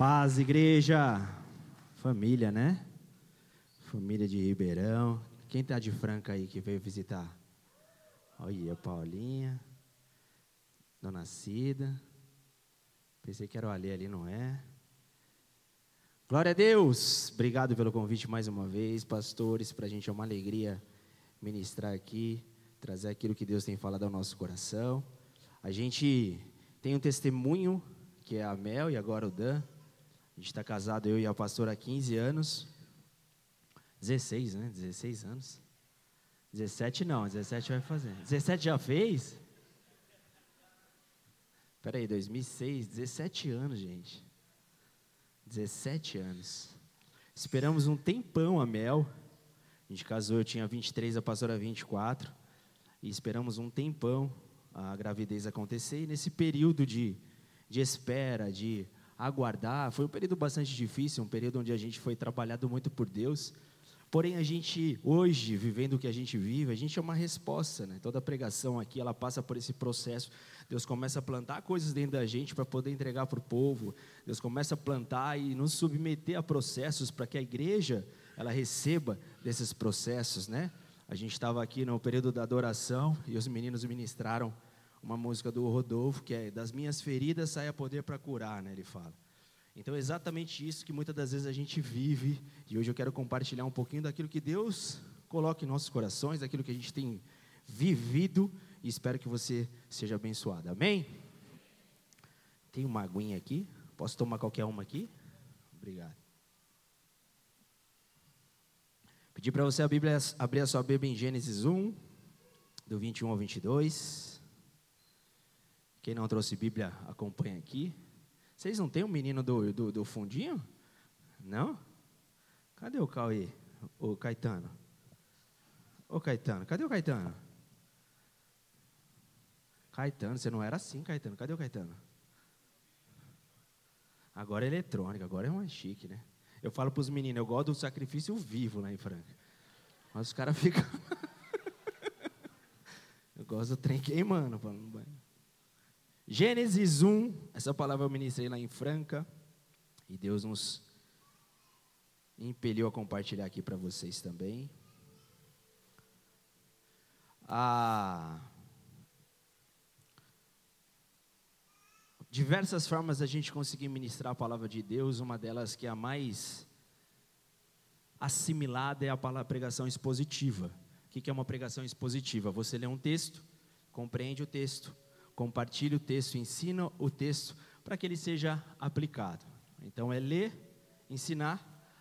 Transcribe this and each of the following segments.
Paz, igreja. Família, né? Família de Ribeirão. Quem tá de Franca aí que veio visitar? Olha, Paulinha. Dona Cida. Pensei que era o Ali ali, não é? Glória a Deus. Obrigado pelo convite mais uma vez, pastores. Para a gente é uma alegria ministrar aqui, trazer aquilo que Deus tem falado ao nosso coração. A gente tem um testemunho que é a Mel e agora o Dan. A gente está casado, eu e a pastora, há 15 anos. 16, né? 16 anos. 17 não, 17 vai fazer. 17 já fez? Espera aí, 2006, 17 anos, gente. 17 anos. Esperamos um tempão a Mel. A gente casou, eu tinha 23, a pastora 24. E esperamos um tempão a gravidez acontecer. E nesse período de, de espera, de aguardar. Foi um período bastante difícil, um período onde a gente foi trabalhado muito por Deus. Porém, a gente, hoje, vivendo o que a gente vive, a gente é uma resposta, né? Toda pregação aqui, ela passa por esse processo. Deus começa a plantar coisas dentro da gente para poder entregar para o povo. Deus começa a plantar e nos submeter a processos para que a igreja, ela receba desses processos, né? A gente estava aqui no período da adoração e os meninos ministraram uma música do Rodolfo, que é Das minhas feridas saia poder para curar, né? Ele fala. Então é exatamente isso que muitas das vezes a gente vive, e hoje eu quero compartilhar um pouquinho daquilo que Deus coloca em nossos corações, daquilo que a gente tem vivido, e espero que você seja abençoado. Amém? Tem uma aguinha aqui, posso tomar qualquer uma aqui? Obrigado. Pedir para você a Bíblia, abrir a sua Bíblia em Gênesis 1, do 21 ao 22. Quem não trouxe Bíblia, acompanha aqui. Vocês não tem um menino do, do, do fundinho? Não? Cadê o Cauê? O Caetano? Ô Caetano, cadê o Caetano? Caetano, você não era assim, Caetano. Cadê o Caetano? Agora é eletrônica, agora é mais chique, né? Eu falo para os meninos, eu gosto do sacrifício vivo lá em Franca. Mas os caras ficam. eu gosto do trem queimando. Gênesis 1, essa palavra eu ministrei lá em Franca, e Deus nos impeliu a compartilhar aqui para vocês também. Ah, diversas formas a gente conseguir ministrar a palavra de Deus, uma delas que é a mais assimilada é a pregação expositiva. O que é uma pregação expositiva? Você lê um texto, compreende o texto, compartilhe o texto, ensina o texto para que ele seja aplicado. Então é ler, ensinar,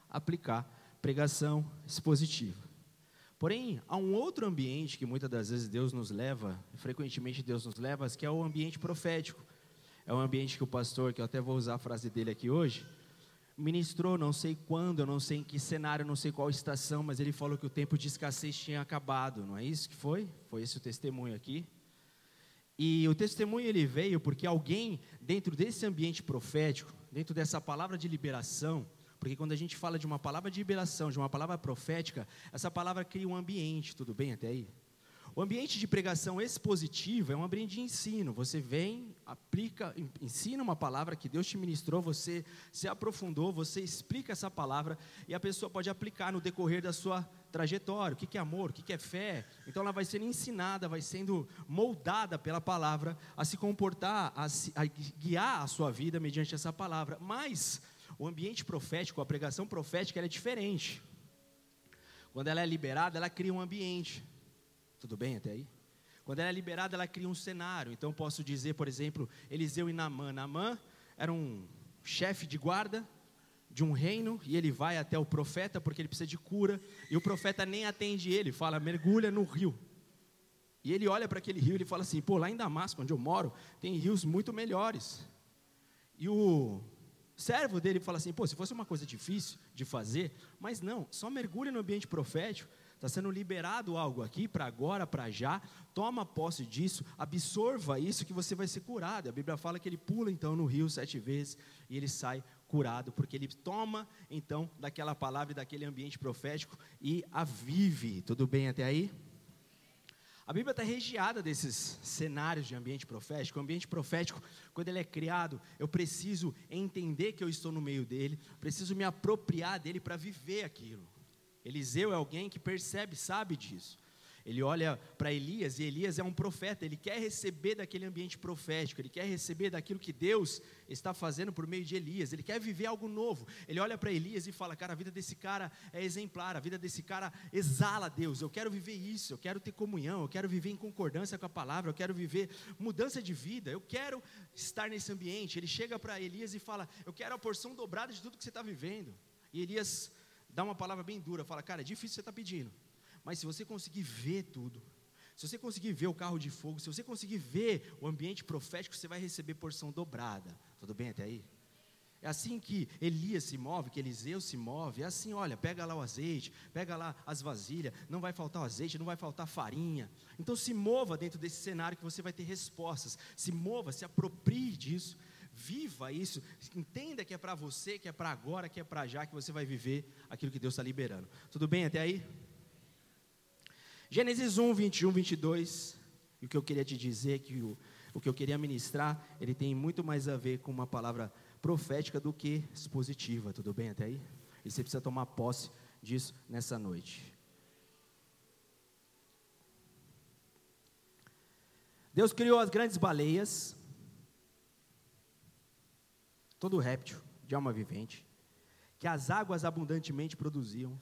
aplicar, pregação expositiva. Porém, há um outro ambiente que muitas das vezes Deus nos leva, frequentemente Deus nos leva, que é o ambiente profético. É um ambiente que o pastor, que eu até vou usar a frase dele aqui hoje, ministrou, não sei quando, não sei em que cenário, não sei qual estação, mas ele falou que o tempo de escassez tinha acabado, não é isso que foi? Foi esse o testemunho aqui. E o testemunho ele veio porque alguém dentro desse ambiente profético, dentro dessa palavra de liberação, porque quando a gente fala de uma palavra de liberação, de uma palavra profética, essa palavra cria um ambiente, tudo bem até aí? O ambiente de pregação expositiva é um ambiente de ensino. Você vem, aplica, ensina uma palavra que Deus te ministrou, você se aprofundou, você explica essa palavra e a pessoa pode aplicar no decorrer da sua trajetória. O que é amor? O que é fé? Então ela vai sendo ensinada, vai sendo moldada pela palavra a se comportar, a, se, a guiar a sua vida mediante essa palavra. Mas o ambiente profético, a pregação profética, é diferente. Quando ela é liberada, ela cria um ambiente. Tudo bem até aí? Quando ela é liberada, ela cria um cenário. Então, posso dizer, por exemplo, Eliseu e Naamã. Naamã era um chefe de guarda de um reino e ele vai até o profeta porque ele precisa de cura. E o profeta nem atende ele, fala: mergulha no rio. E ele olha para aquele rio e ele fala assim: pô, lá em Damasco, onde eu moro, tem rios muito melhores. E o servo dele fala assim: pô, se fosse uma coisa difícil de fazer, mas não, só mergulha no ambiente profético Está sendo liberado algo aqui para agora, para já. Toma posse disso, absorva isso que você vai ser curado. A Bíblia fala que ele pula então no rio sete vezes e ele sai curado, porque ele toma então daquela palavra e daquele ambiente profético e a vive. Tudo bem até aí? A Bíblia está regiada desses cenários de ambiente profético. O ambiente profético, quando ele é criado, eu preciso entender que eu estou no meio dele, preciso me apropriar dele para viver aquilo. Eliseu é alguém que percebe, sabe disso. Ele olha para Elias e Elias é um profeta, ele quer receber daquele ambiente profético, ele quer receber daquilo que Deus está fazendo por meio de Elias, ele quer viver algo novo. Ele olha para Elias e fala: Cara, a vida desse cara é exemplar, a vida desse cara exala Deus. Eu quero viver isso, eu quero ter comunhão, eu quero viver em concordância com a palavra, eu quero viver mudança de vida, eu quero estar nesse ambiente. Ele chega para Elias e fala: Eu quero a porção dobrada de tudo que você está vivendo. E Elias dá uma palavra bem dura, fala: Cara, é difícil você estar tá pedindo. Mas se você conseguir ver tudo, se você conseguir ver o carro de fogo, se você conseguir ver o ambiente profético, você vai receber porção dobrada. Tudo bem até aí? É assim que Elias se move, que Eliseu se move. É assim, olha, pega lá o azeite, pega lá as vasilhas, não vai faltar o azeite, não vai faltar farinha. Então se mova dentro desse cenário que você vai ter respostas. Se mova, se aproprie disso, viva isso, entenda que é para você, que é para agora, que é para já, que você vai viver aquilo que Deus está liberando. Tudo bem até aí? Gênesis 1, 21, 22. E o que eu queria te dizer, é que o, o que eu queria ministrar, ele tem muito mais a ver com uma palavra profética do que expositiva, tudo bem até aí? E você precisa tomar posse disso nessa noite. Deus criou as grandes baleias, todo réptil de alma vivente, que as águas abundantemente produziam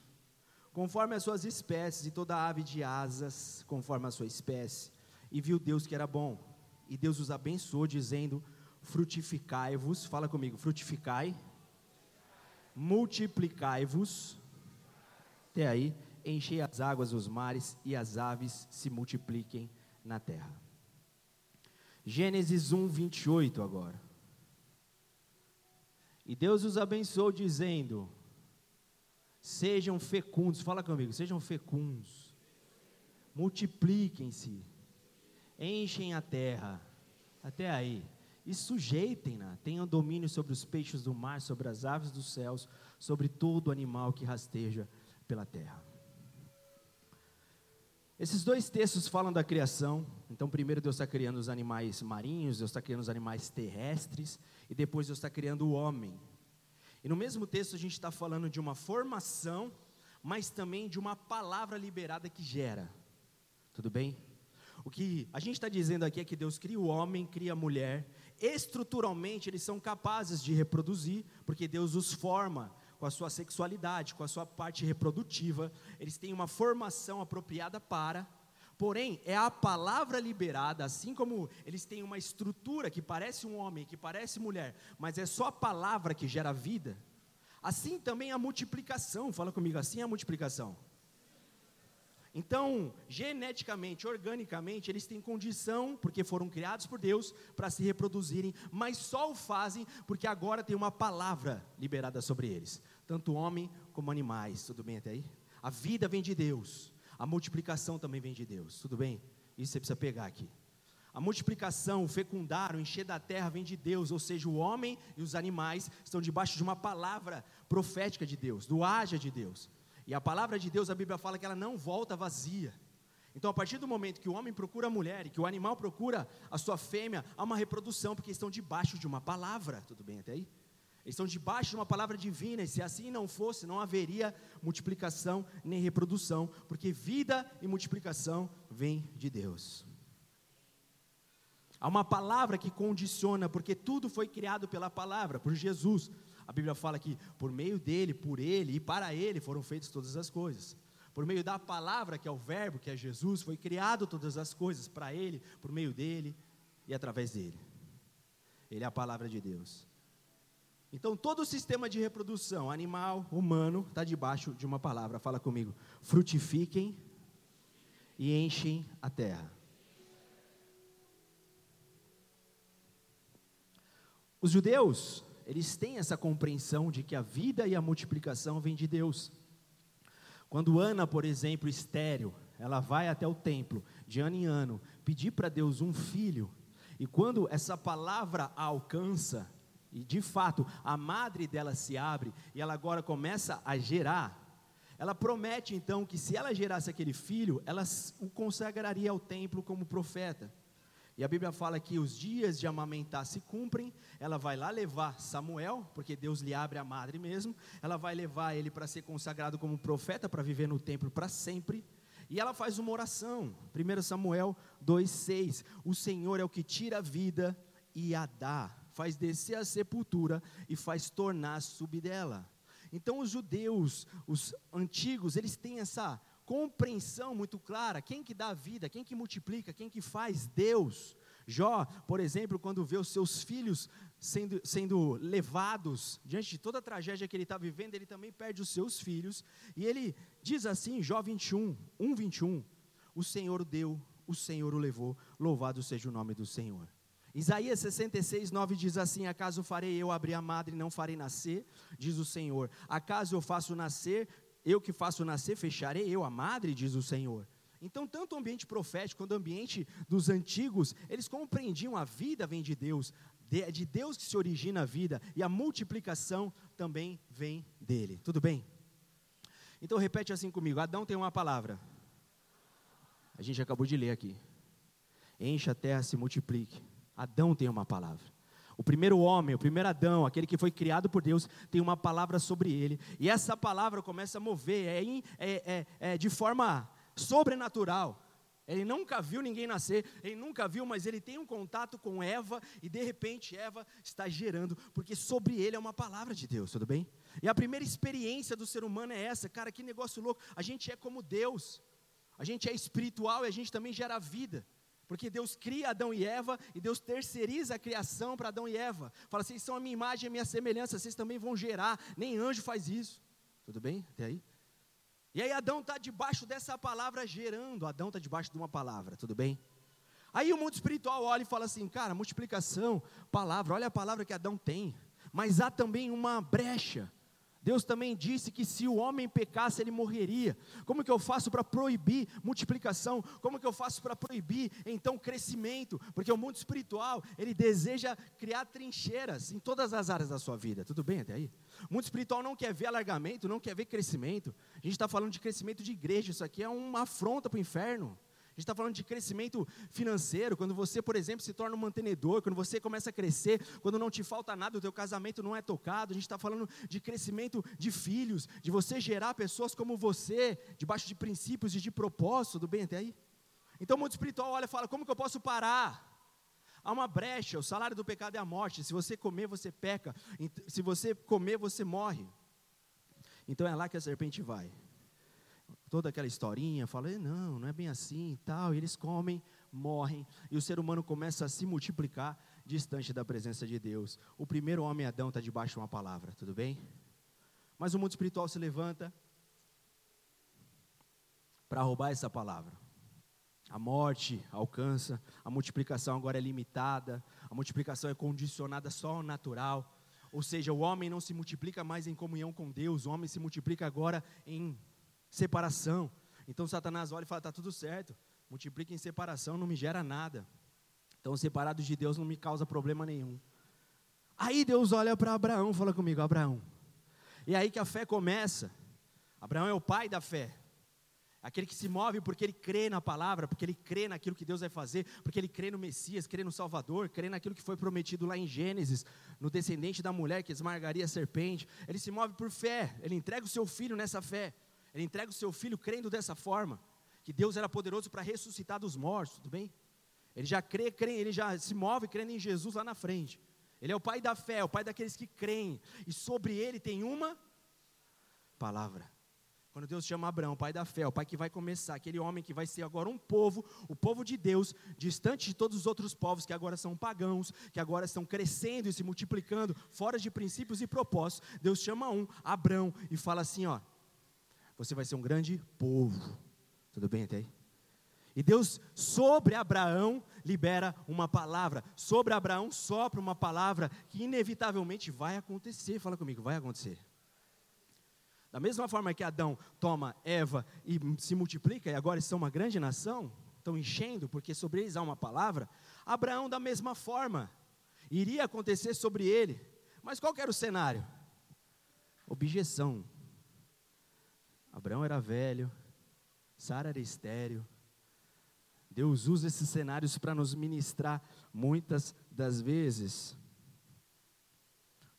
conforme as suas espécies, e toda ave de asas, conforme a sua espécie. E viu Deus que era bom. E Deus os abençoou, dizendo: Frutificai-vos, fala comigo, frutificai, multiplicai-vos, até aí, enchei as águas dos mares, e as aves se multipliquem na terra. Gênesis 1, 28 agora. E Deus os abençoou, dizendo: Sejam fecundos, fala comigo, sejam fecundos. Multipliquem-se. Enchem a terra. Até aí. E sujeitem-na. Tenham domínio sobre os peixes do mar, sobre as aves dos céus, sobre todo animal que rasteja pela terra. Esses dois textos falam da criação. Então, primeiro Deus está criando os animais marinhos, Deus está criando os animais terrestres, e depois Deus está criando o homem. E no mesmo texto a gente está falando de uma formação, mas também de uma palavra liberada que gera. Tudo bem? O que a gente está dizendo aqui é que Deus cria o homem, cria a mulher. Estruturalmente eles são capazes de reproduzir, porque Deus os forma com a sua sexualidade, com a sua parte reprodutiva. Eles têm uma formação apropriada para. Porém, é a palavra liberada, assim como eles têm uma estrutura que parece um homem, que parece mulher, mas é só a palavra que gera vida. Assim também a multiplicação, fala comigo, assim é a multiplicação. Então, geneticamente, organicamente, eles têm condição, porque foram criados por Deus, para se reproduzirem, mas só o fazem porque agora tem uma palavra liberada sobre eles, tanto homem como animais. Tudo bem até aí? A vida vem de Deus. A multiplicação também vem de Deus, tudo bem? Isso você precisa pegar aqui. A multiplicação, o fecundar, o encher da terra vem de Deus, ou seja, o homem e os animais estão debaixo de uma palavra profética de Deus, do haja de Deus. E a palavra de Deus, a Bíblia fala que ela não volta vazia. Então, a partir do momento que o homem procura a mulher e que o animal procura a sua fêmea, há uma reprodução, porque estão debaixo de uma palavra. Tudo bem até aí? Eles estão debaixo de uma palavra divina, e se assim não fosse, não haveria multiplicação nem reprodução, porque vida e multiplicação vêm de Deus. Há uma palavra que condiciona, porque tudo foi criado pela palavra, por Jesus. A Bíblia fala que por meio dele, por ele e para ele foram feitas todas as coisas. Por meio da palavra, que é o Verbo, que é Jesus, foi criado todas as coisas para ele, por meio dele e através dele. Ele é a palavra de Deus. Então, todo o sistema de reprodução, animal, humano, está debaixo de uma palavra. Fala comigo. Frutifiquem e enchem a terra. Os judeus, eles têm essa compreensão de que a vida e a multiplicação vêm de Deus. Quando Ana, por exemplo, estéreo, ela vai até o templo, de ano em ano, pedir para Deus um filho, e quando essa palavra a alcança, e de fato, a madre dela se abre e ela agora começa a gerar. ela promete então que se ela gerasse aquele filho, ela o consagraria ao templo como profeta. E a Bíblia fala que os dias de amamentar se cumprem, ela vai lá levar Samuel, porque Deus lhe abre a madre mesmo, ela vai levar ele para ser consagrado como profeta, para viver no templo para sempre. E ela faz uma oração, 1 Samuel 2,6: O Senhor é o que tira a vida e a dá, faz descer a sepultura e faz tornar subir dela. Então os judeus, os antigos, eles têm essa compreensão muito clara, quem que dá vida, quem que multiplica, quem que faz, Deus. Jó, por exemplo, quando vê os seus filhos sendo, sendo levados diante de toda a tragédia que ele está vivendo, ele também perde os seus filhos, e ele diz assim, Jó 21, 1, 21, o Senhor deu, o Senhor o levou, louvado seja o nome do Senhor. Isaías 66, 9 diz assim: Acaso farei eu abrir a madre e não farei nascer? Diz o Senhor. Acaso eu faço nascer eu que faço nascer, fecharei eu a madre, diz o Senhor. Então, tanto o ambiente profético quanto o ambiente dos antigos, eles compreendiam a vida vem de Deus, é de Deus que se origina a vida, e a multiplicação também vem dele. Tudo bem? Então, repete assim comigo: Adão tem uma palavra. A gente acabou de ler aqui. Encha a terra, se multiplique. Adão tem uma palavra. O primeiro homem, o primeiro Adão, aquele que foi criado por Deus, tem uma palavra sobre ele. E essa palavra começa a mover, é, é, é, é de forma sobrenatural. Ele nunca viu ninguém nascer, ele nunca viu, mas ele tem um contato com Eva e de repente Eva está gerando, porque sobre ele é uma palavra de Deus, tudo bem? E a primeira experiência do ser humano é essa, cara, que negócio louco. A gente é como Deus, a gente é espiritual e a gente também gera vida. Porque Deus cria Adão e Eva e Deus terceiriza a criação para Adão e Eva. Fala, vocês são a minha imagem a minha semelhança, vocês também vão gerar. Nem anjo faz isso. Tudo bem? Até aí? E aí Adão está debaixo dessa palavra gerando. Adão está debaixo de uma palavra, tudo bem? Aí o mundo espiritual olha e fala assim, cara, multiplicação, palavra, olha a palavra que Adão tem. Mas há também uma brecha Deus também disse que se o homem pecasse, ele morreria. Como que eu faço para proibir multiplicação? Como que eu faço para proibir então crescimento? Porque o mundo espiritual, ele deseja criar trincheiras em todas as áreas da sua vida. Tudo bem até aí? O mundo espiritual não quer ver alargamento, não quer ver crescimento. A gente está falando de crescimento de igreja, isso aqui é uma afronta para o inferno gente está falando de crescimento financeiro, quando você, por exemplo, se torna um mantenedor, quando você começa a crescer, quando não te falta nada, o teu casamento não é tocado. A gente está falando de crescimento de filhos, de você gerar pessoas como você, debaixo de princípios e de propósito, tudo bem até aí? Então o mundo espiritual olha e fala, como que eu posso parar? Há uma brecha, o salário do pecado é a morte. Se você comer, você peca. Se você comer, você morre. Então é lá que a serpente vai toda aquela historinha, fala, não, não é bem assim e tal, e eles comem, morrem, e o ser humano começa a se multiplicar distante da presença de Deus. O primeiro homem Adão está debaixo de uma palavra, tudo bem? Mas o mundo espiritual se levanta para roubar essa palavra. A morte alcança, a multiplicação agora é limitada, a multiplicação é condicionada só ao natural. Ou seja, o homem não se multiplica mais em comunhão com Deus, o homem se multiplica agora em separação. Então Satanás olha e fala: está tudo certo, multiplica em separação, não me gera nada. Então, separado de Deus não me causa problema nenhum. Aí Deus olha para Abraão, fala comigo, Abraão. E aí que a fé começa. Abraão é o pai da fé. Aquele que se move porque ele crê na palavra, porque ele crê naquilo que Deus vai fazer, porque ele crê no Messias, crê no Salvador, crê naquilo que foi prometido lá em Gênesis, no descendente da mulher que esmagaria a serpente. Ele se move por fé, ele entrega o seu filho nessa fé. Ele entrega o seu filho crendo dessa forma, que Deus era poderoso para ressuscitar dos mortos, tudo bem? Ele já crê, crê, ele já se move crendo em Jesus lá na frente. Ele é o pai da fé, é o pai daqueles que creem, e sobre ele tem uma palavra. Quando Deus chama Abraão, pai da fé, o pai que vai começar, aquele homem que vai ser agora um povo, o povo de Deus, distante de todos os outros povos que agora são pagãos, que agora estão crescendo e se multiplicando, fora de princípios e propósitos. Deus chama um, Abraão, e fala assim: ó, você vai ser um grande povo. Tudo bem até aí? E Deus, sobre Abraão, libera uma palavra. Sobre Abraão, sopra uma palavra que inevitavelmente vai acontecer. Fala comigo, vai acontecer. Da mesma forma que Adão toma Eva e se multiplica, e agora são uma grande nação, estão enchendo, porque sobre eles há uma palavra. Abraão, da mesma forma, iria acontecer sobre ele. Mas qual era o cenário? Objeção, Abraão era velho, Sara era estéreo. Deus usa esses cenários para nos ministrar muitas das vezes.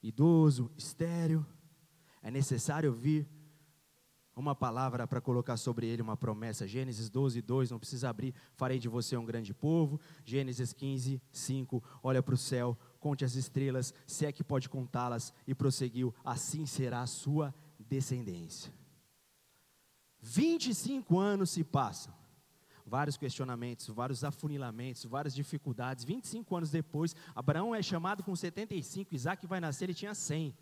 Idoso, estéreo, é necessário ouvir uma palavra para colocar sobre ele uma promessa. Gênesis 12, 2, não precisa abrir. Farei de você um grande povo. Gênesis 15, 5, olha para o céu, conte as estrelas, se é que pode contá-las. E prosseguiu: assim será a sua descendência. 25 anos se passam. Vários questionamentos, vários afunilamentos, várias dificuldades. 25 anos depois, Abraão é chamado com 75, Isaac vai nascer, ele tinha 100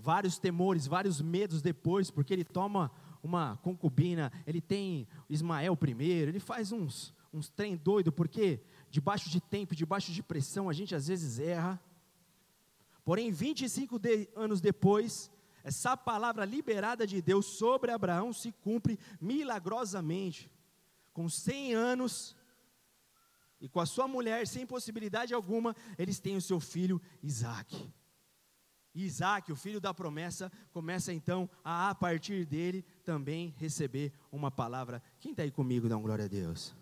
vários temores, vários medos depois, porque ele toma uma concubina, ele tem Ismael primeiro, ele faz uns, uns trem doido, porque debaixo de tempo, debaixo de pressão, a gente às vezes erra. Porém, 25 de, anos depois, essa palavra liberada de Deus sobre Abraão se cumpre milagrosamente. Com 100 anos, e com a sua mulher, sem possibilidade alguma, eles têm o seu filho Isaac. E Isaac, o filho da promessa, começa então a, a partir dele, também receber uma palavra. Quem está aí comigo, dá um glória a Deus.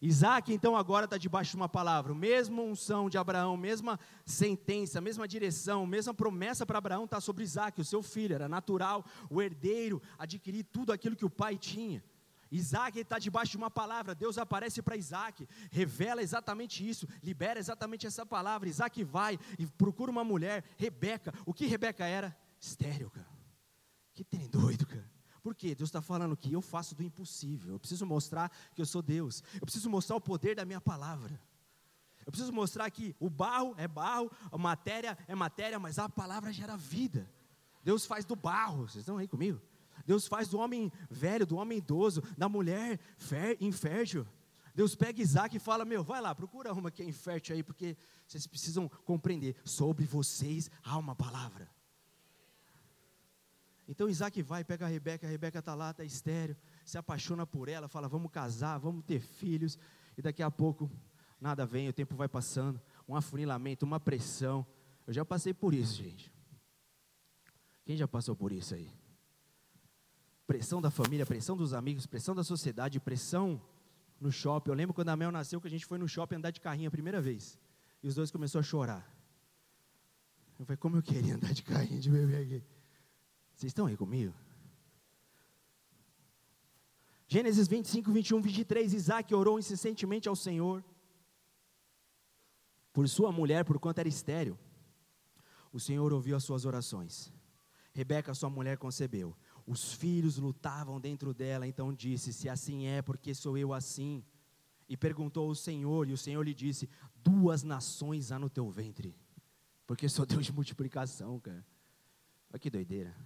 Isaac, então, agora está debaixo de uma palavra, mesma unção de Abraão, mesma sentença, mesma direção, mesma promessa para Abraão está sobre Isaac, o seu filho, era natural, o herdeiro, adquirir tudo aquilo que o pai tinha. Isaac está debaixo de uma palavra, Deus aparece para Isaac, revela exatamente isso, libera exatamente essa palavra. Isaac vai e procura uma mulher, Rebeca. O que Rebeca era? Estéreo, cara. Que tem doido, cara. Por quê? Deus está falando que eu faço do impossível. Eu preciso mostrar que eu sou Deus. Eu preciso mostrar o poder da minha palavra. Eu preciso mostrar que o barro é barro, a matéria é matéria, mas a palavra gera vida. Deus faz do barro. Vocês estão aí comigo? Deus faz do homem velho, do homem idoso, da mulher infértil. Deus pega Isaac e fala: Meu, vai lá, procura uma que é infértil aí, porque vocês precisam compreender. Sobre vocês há uma palavra. Então Isaac vai, pega a Rebeca, a Rebeca está lá, está estéreo, se apaixona por ela, fala: Vamos casar, vamos ter filhos. E daqui a pouco, nada vem, o tempo vai passando, um afunilamento, uma pressão. Eu já passei por isso, gente. Quem já passou por isso aí? pressão da família, pressão dos amigos, pressão da sociedade, pressão no shopping. Eu lembro quando a Mel nasceu que a gente foi no shopping andar de carrinho a primeira vez. E os dois começaram a chorar. Eu falei, como eu queria andar de carrinho de bebê aqui. Vocês estão aí comigo? Gênesis 25, 21, 23. Isaac orou incessantemente ao Senhor por sua mulher, por quanto era estéreo. O Senhor ouviu as suas orações. Rebeca, sua mulher, concebeu. Os filhos lutavam dentro dela, então disse: Se assim é, porque sou eu assim? E perguntou ao Senhor, e o Senhor lhe disse: Duas nações há no teu ventre, porque sou Deus de multiplicação, cara. Olha que doideira.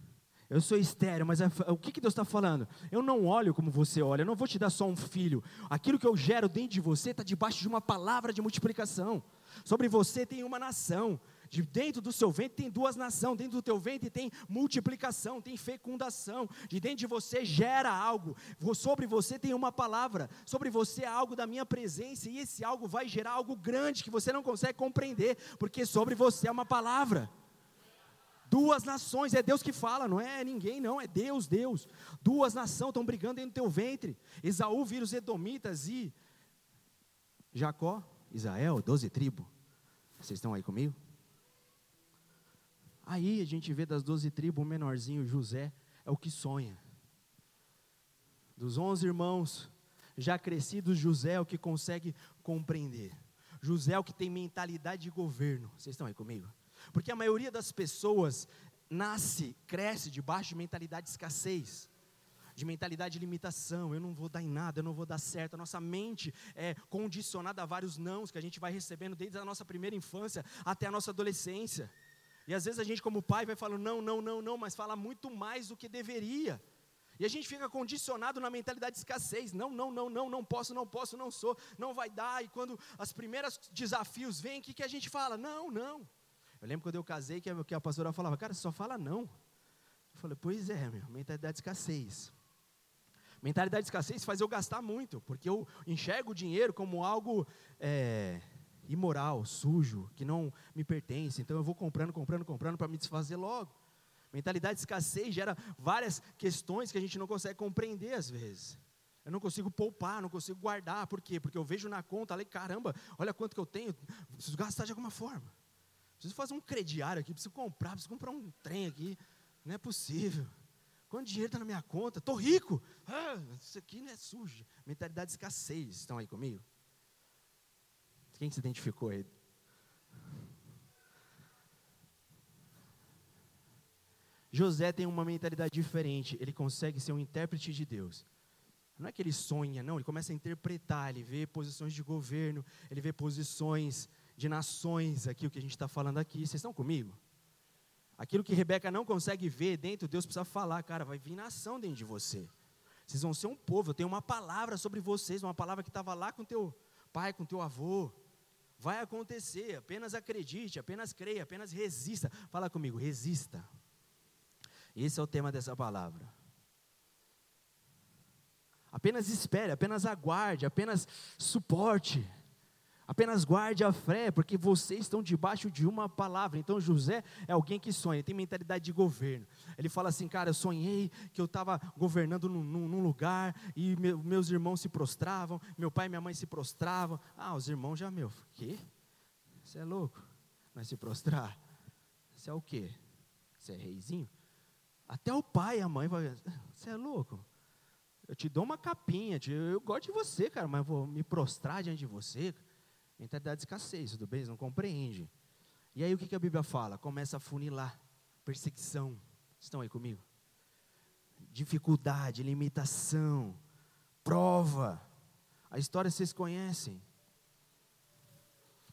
Eu sou estéreo, mas o que, que Deus está falando? Eu não olho como você olha, eu não vou te dar só um filho. Aquilo que eu gero dentro de você está debaixo de uma palavra de multiplicação. Sobre você tem uma nação. De dentro do seu ventre tem duas nações, dentro do teu ventre tem multiplicação, tem fecundação. De dentro de você gera algo. Sobre você tem uma palavra, sobre você é algo da minha presença e esse algo vai gerar algo grande que você não consegue compreender, porque sobre você é uma palavra. Duas nações, é Deus que fala, não é ninguém, não, é Deus, Deus. Duas nações estão brigando dentro do teu ventre. Esaú vira os Edomitas e Jacó, Israel, doze tribos. Vocês estão aí comigo? Aí a gente vê das doze tribos, o menorzinho, José, é o que sonha. Dos onze irmãos, já crescidos, José é o que consegue compreender. José é o que tem mentalidade de governo. Vocês estão aí comigo? Porque a maioria das pessoas nasce, cresce debaixo de mentalidade de escassez de mentalidade de limitação, eu não vou dar em nada, eu não vou dar certo. A nossa mente é condicionada a vários nãos que a gente vai recebendo desde a nossa primeira infância até a nossa adolescência. E às vezes a gente, como pai, vai falando não, não, não, não, mas fala muito mais do que deveria. E a gente fica condicionado na mentalidade de escassez. Não, não, não, não, não posso, não posso, não sou, não vai dar. E quando os primeiros desafios vêm, o que, que a gente fala? Não, não. Eu lembro quando eu casei que a, que a pastora falava, cara, só fala não. Eu falei, pois é, meu, mentalidade de escassez. Mentalidade de escassez faz eu gastar muito, porque eu enxergo o dinheiro como algo é, imoral, sujo, que não me pertence. Então eu vou comprando, comprando, comprando para me desfazer logo. Mentalidade de escassez gera várias questões que a gente não consegue compreender às vezes. Eu não consigo poupar, não consigo guardar. Por quê? Porque eu vejo na conta, ali, caramba, olha quanto que eu tenho, preciso gastar de alguma forma. Preciso fazer um crediário aqui, preciso comprar, preciso comprar um trem aqui. Não é possível. Quanto dinheiro está na minha conta? Estou rico. Ah, isso aqui não é sujo. Mentalidade de escassez. Estão aí comigo? Quem se identificou aí? José tem uma mentalidade diferente. Ele consegue ser um intérprete de Deus. Não é que ele sonha, não. Ele começa a interpretar. Ele vê posições de governo. Ele vê posições de nações. Aqui, o que a gente está falando aqui. Vocês estão comigo? Aquilo que Rebeca não consegue ver dentro, Deus precisa falar. Cara, vai vir nação dentro de você. Vocês vão ser um povo. Eu tenho uma palavra sobre vocês. Uma palavra que estava lá com teu pai, com teu avô. Vai acontecer. Apenas acredite, apenas creia, apenas resista. Fala comigo, resista. Esse é o tema dessa palavra. Apenas espere, apenas aguarde, apenas suporte. Apenas guarde a fé, porque vocês estão debaixo de uma palavra. Então José é alguém que sonha, tem mentalidade de governo. Ele fala assim, cara, eu sonhei que eu estava governando num, num, lugar e meus irmãos se prostravam, meu pai e minha mãe se prostravam. Ah, os irmãos já, meu, quê? Você é louco? Vai se prostrar? Você é o quê? Você é reizinho? Até o pai e a mãe vai, você é louco? Eu te dou uma capinha, eu gosto de você, cara, mas vou me prostrar diante de você. Mentalidade de escassez, tudo bem? Não compreende. E aí o que, que a Bíblia fala? Começa a funilar, perseguição. Estão aí comigo? Dificuldade, limitação, prova. A história vocês conhecem.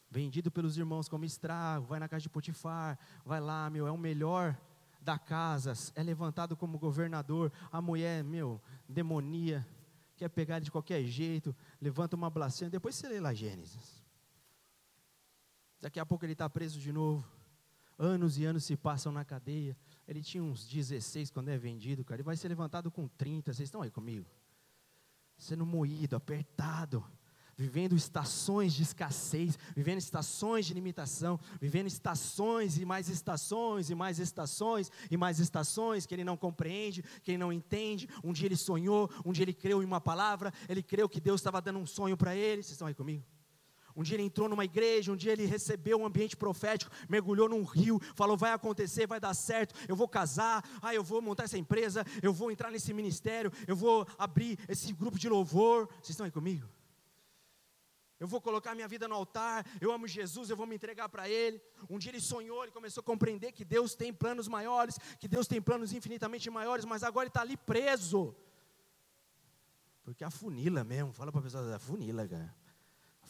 Vendido pelos irmãos como estrago, vai na casa de Potifar, vai lá, meu, é o melhor da casa, é levantado como governador, a mulher, meu, demonia, quer pegar ele de qualquer jeito, levanta uma blasfêmia, depois você lê lá Gênesis. Daqui a pouco ele está preso de novo. Anos e anos se passam na cadeia. Ele tinha uns 16 quando é vendido, cara. Ele vai ser levantado com 30. Vocês estão aí comigo? Sendo moído, apertado vivendo estações de escassez, vivendo estações de limitação, vivendo estações e mais estações e mais estações e mais estações que ele não compreende, que ele não entende. Um dia ele sonhou, um dia ele creu em uma palavra, ele creu que Deus estava dando um sonho para ele. Vocês estão aí comigo? Um dia ele entrou numa igreja, um dia ele recebeu um ambiente profético, mergulhou num rio, falou: vai acontecer, vai dar certo, eu vou casar, ah, eu vou montar essa empresa, eu vou entrar nesse ministério, eu vou abrir esse grupo de louvor. Vocês estão aí comigo? eu vou colocar minha vida no altar, eu amo Jesus, eu vou me entregar para Ele. Um dia ele sonhou, ele começou a compreender que Deus tem planos maiores, que Deus tem planos infinitamente maiores, mas agora ele está ali preso. Porque a funila mesmo, fala para a pessoa, a funila, cara.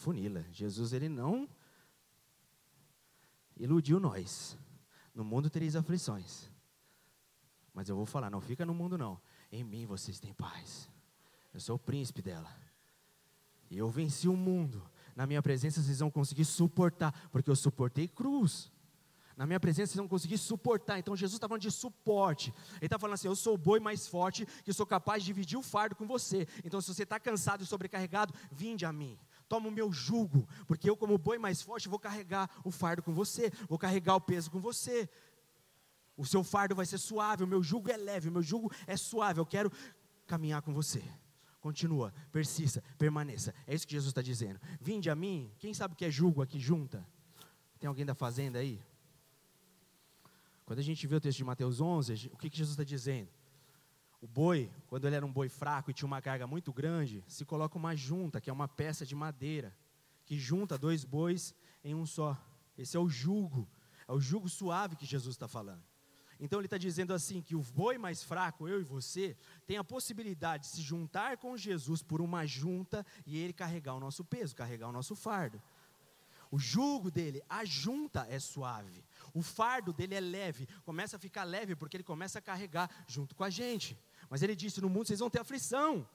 Funila. Jesus, ele não iludiu nós. No mundo tereis aflições. Mas eu vou falar, não fica no mundo não. Em mim vocês têm paz. Eu sou o príncipe dela. E eu venci o mundo. Na minha presença vocês vão conseguir suportar, porque eu suportei cruz. Na minha presença vocês vão conseguir suportar. Então Jesus está falando de suporte. Ele está falando assim: eu sou o boi mais forte, que sou capaz de dividir o fardo com você. Então, se você está cansado e sobrecarregado, vinde a mim. Toma o meu jugo, porque eu, como boi mais forte, vou carregar o fardo com você, vou carregar o peso com você. O seu fardo vai ser suave, o meu jugo é leve, o meu jugo é suave. Eu quero caminhar com você. Continua, persista, permaneça. É isso que Jesus está dizendo. Vinde a mim. Quem sabe o que é julgo aqui junta? Tem alguém da fazenda aí? Quando a gente vê o texto de Mateus 11, o que, que Jesus está dizendo? O boi, quando ele era um boi fraco e tinha uma carga muito grande, se coloca uma junta, que é uma peça de madeira, que junta dois bois em um só. Esse é o jugo, é o jugo suave que Jesus está falando. Então ele está dizendo assim: que o boi mais fraco, eu e você, tem a possibilidade de se juntar com Jesus por uma junta e ele carregar o nosso peso, carregar o nosso fardo. O jugo dele, a junta é suave. O fardo dele é leve, começa a ficar leve porque ele começa a carregar junto com a gente. Mas ele disse: no mundo vocês vão ter aflição.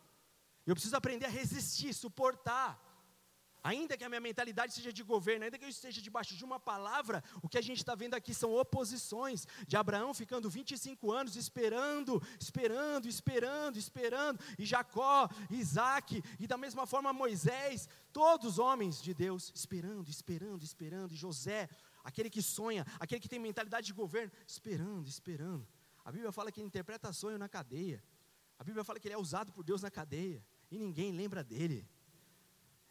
Eu preciso aprender a resistir, suportar. Ainda que a minha mentalidade seja de governo, ainda que eu esteja debaixo de uma palavra, o que a gente está vendo aqui são oposições. De Abraão ficando 25 anos esperando, esperando, esperando, esperando, e Jacó, Isaac, e da mesma forma Moisés, todos homens de Deus, esperando, esperando, esperando, e José, aquele que sonha, aquele que tem mentalidade de governo, esperando, esperando. A Bíblia fala que ele interpreta sonho na cadeia. A Bíblia fala que ele é usado por Deus na cadeia. E ninguém lembra dele.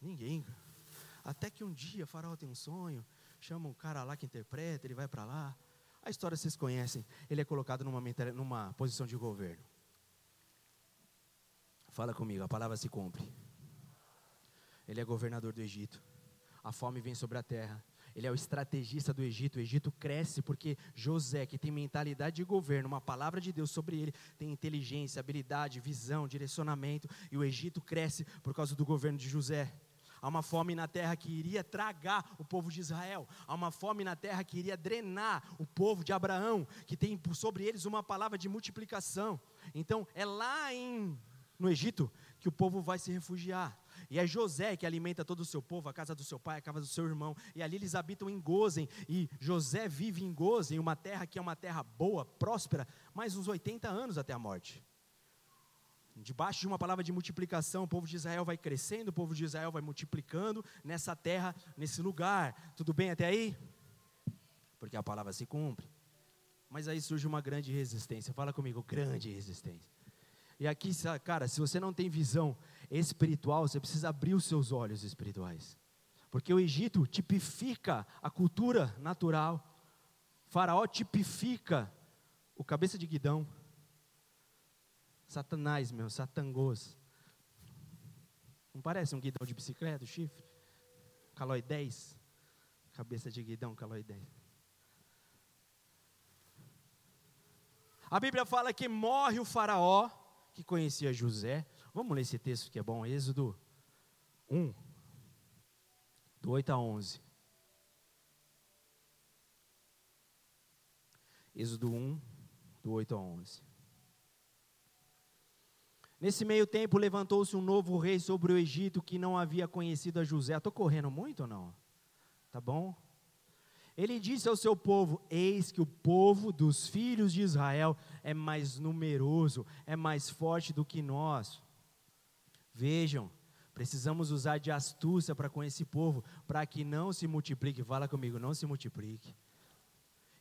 Ninguém. Até que um dia Faraó tem um sonho, chama um cara lá que interpreta, ele vai para lá. A história vocês conhecem. Ele é colocado numa, numa posição de governo. Fala comigo, a palavra se cumpre. Ele é governador do Egito. A fome vem sobre a terra. Ele é o estrategista do Egito. O Egito cresce porque José, que tem mentalidade de governo, uma palavra de Deus sobre ele, tem inteligência, habilidade, visão, direcionamento. E o Egito cresce por causa do governo de José. Há uma fome na terra que iria tragar o povo de Israel. Há uma fome na terra que iria drenar o povo de Abraão, que tem sobre eles uma palavra de multiplicação. Então, é lá em, no Egito que o povo vai se refugiar. E é José que alimenta todo o seu povo, a casa do seu pai, a casa do seu irmão. E ali eles habitam em Gozen. E José vive em Gozen, uma terra que é uma terra boa, próspera, mais uns 80 anos até a morte. Debaixo de uma palavra de multiplicação, o povo de Israel vai crescendo, o povo de Israel vai multiplicando nessa terra, nesse lugar. Tudo bem até aí? Porque a palavra se cumpre. Mas aí surge uma grande resistência. Fala comigo, grande resistência. E aqui, cara, se você não tem visão espiritual, você precisa abrir os seus olhos espirituais. Porque o Egito tipifica a cultura natural. faraó tipifica o cabeça de guidão. Satanás, meu, satangos. Não parece um guidão de bicicleta, o chifre? Calói 10. Cabeça de guidão, calói 10. A Bíblia fala que morre o faraó, que conhecia José. Vamos ler esse texto que é bom, Êxodo 1, do 8 a 11. Êxodo 1, do 8 a 11. Nesse meio tempo levantou-se um novo rei sobre o Egito que não havia conhecido a José. Estou correndo muito ou não? Tá bom? Ele disse ao seu povo: Eis que o povo dos filhos de Israel é mais numeroso, é mais forte do que nós. Vejam, precisamos usar de astúcia para com esse povo, para que não se multiplique. Fala comigo, não se multiplique.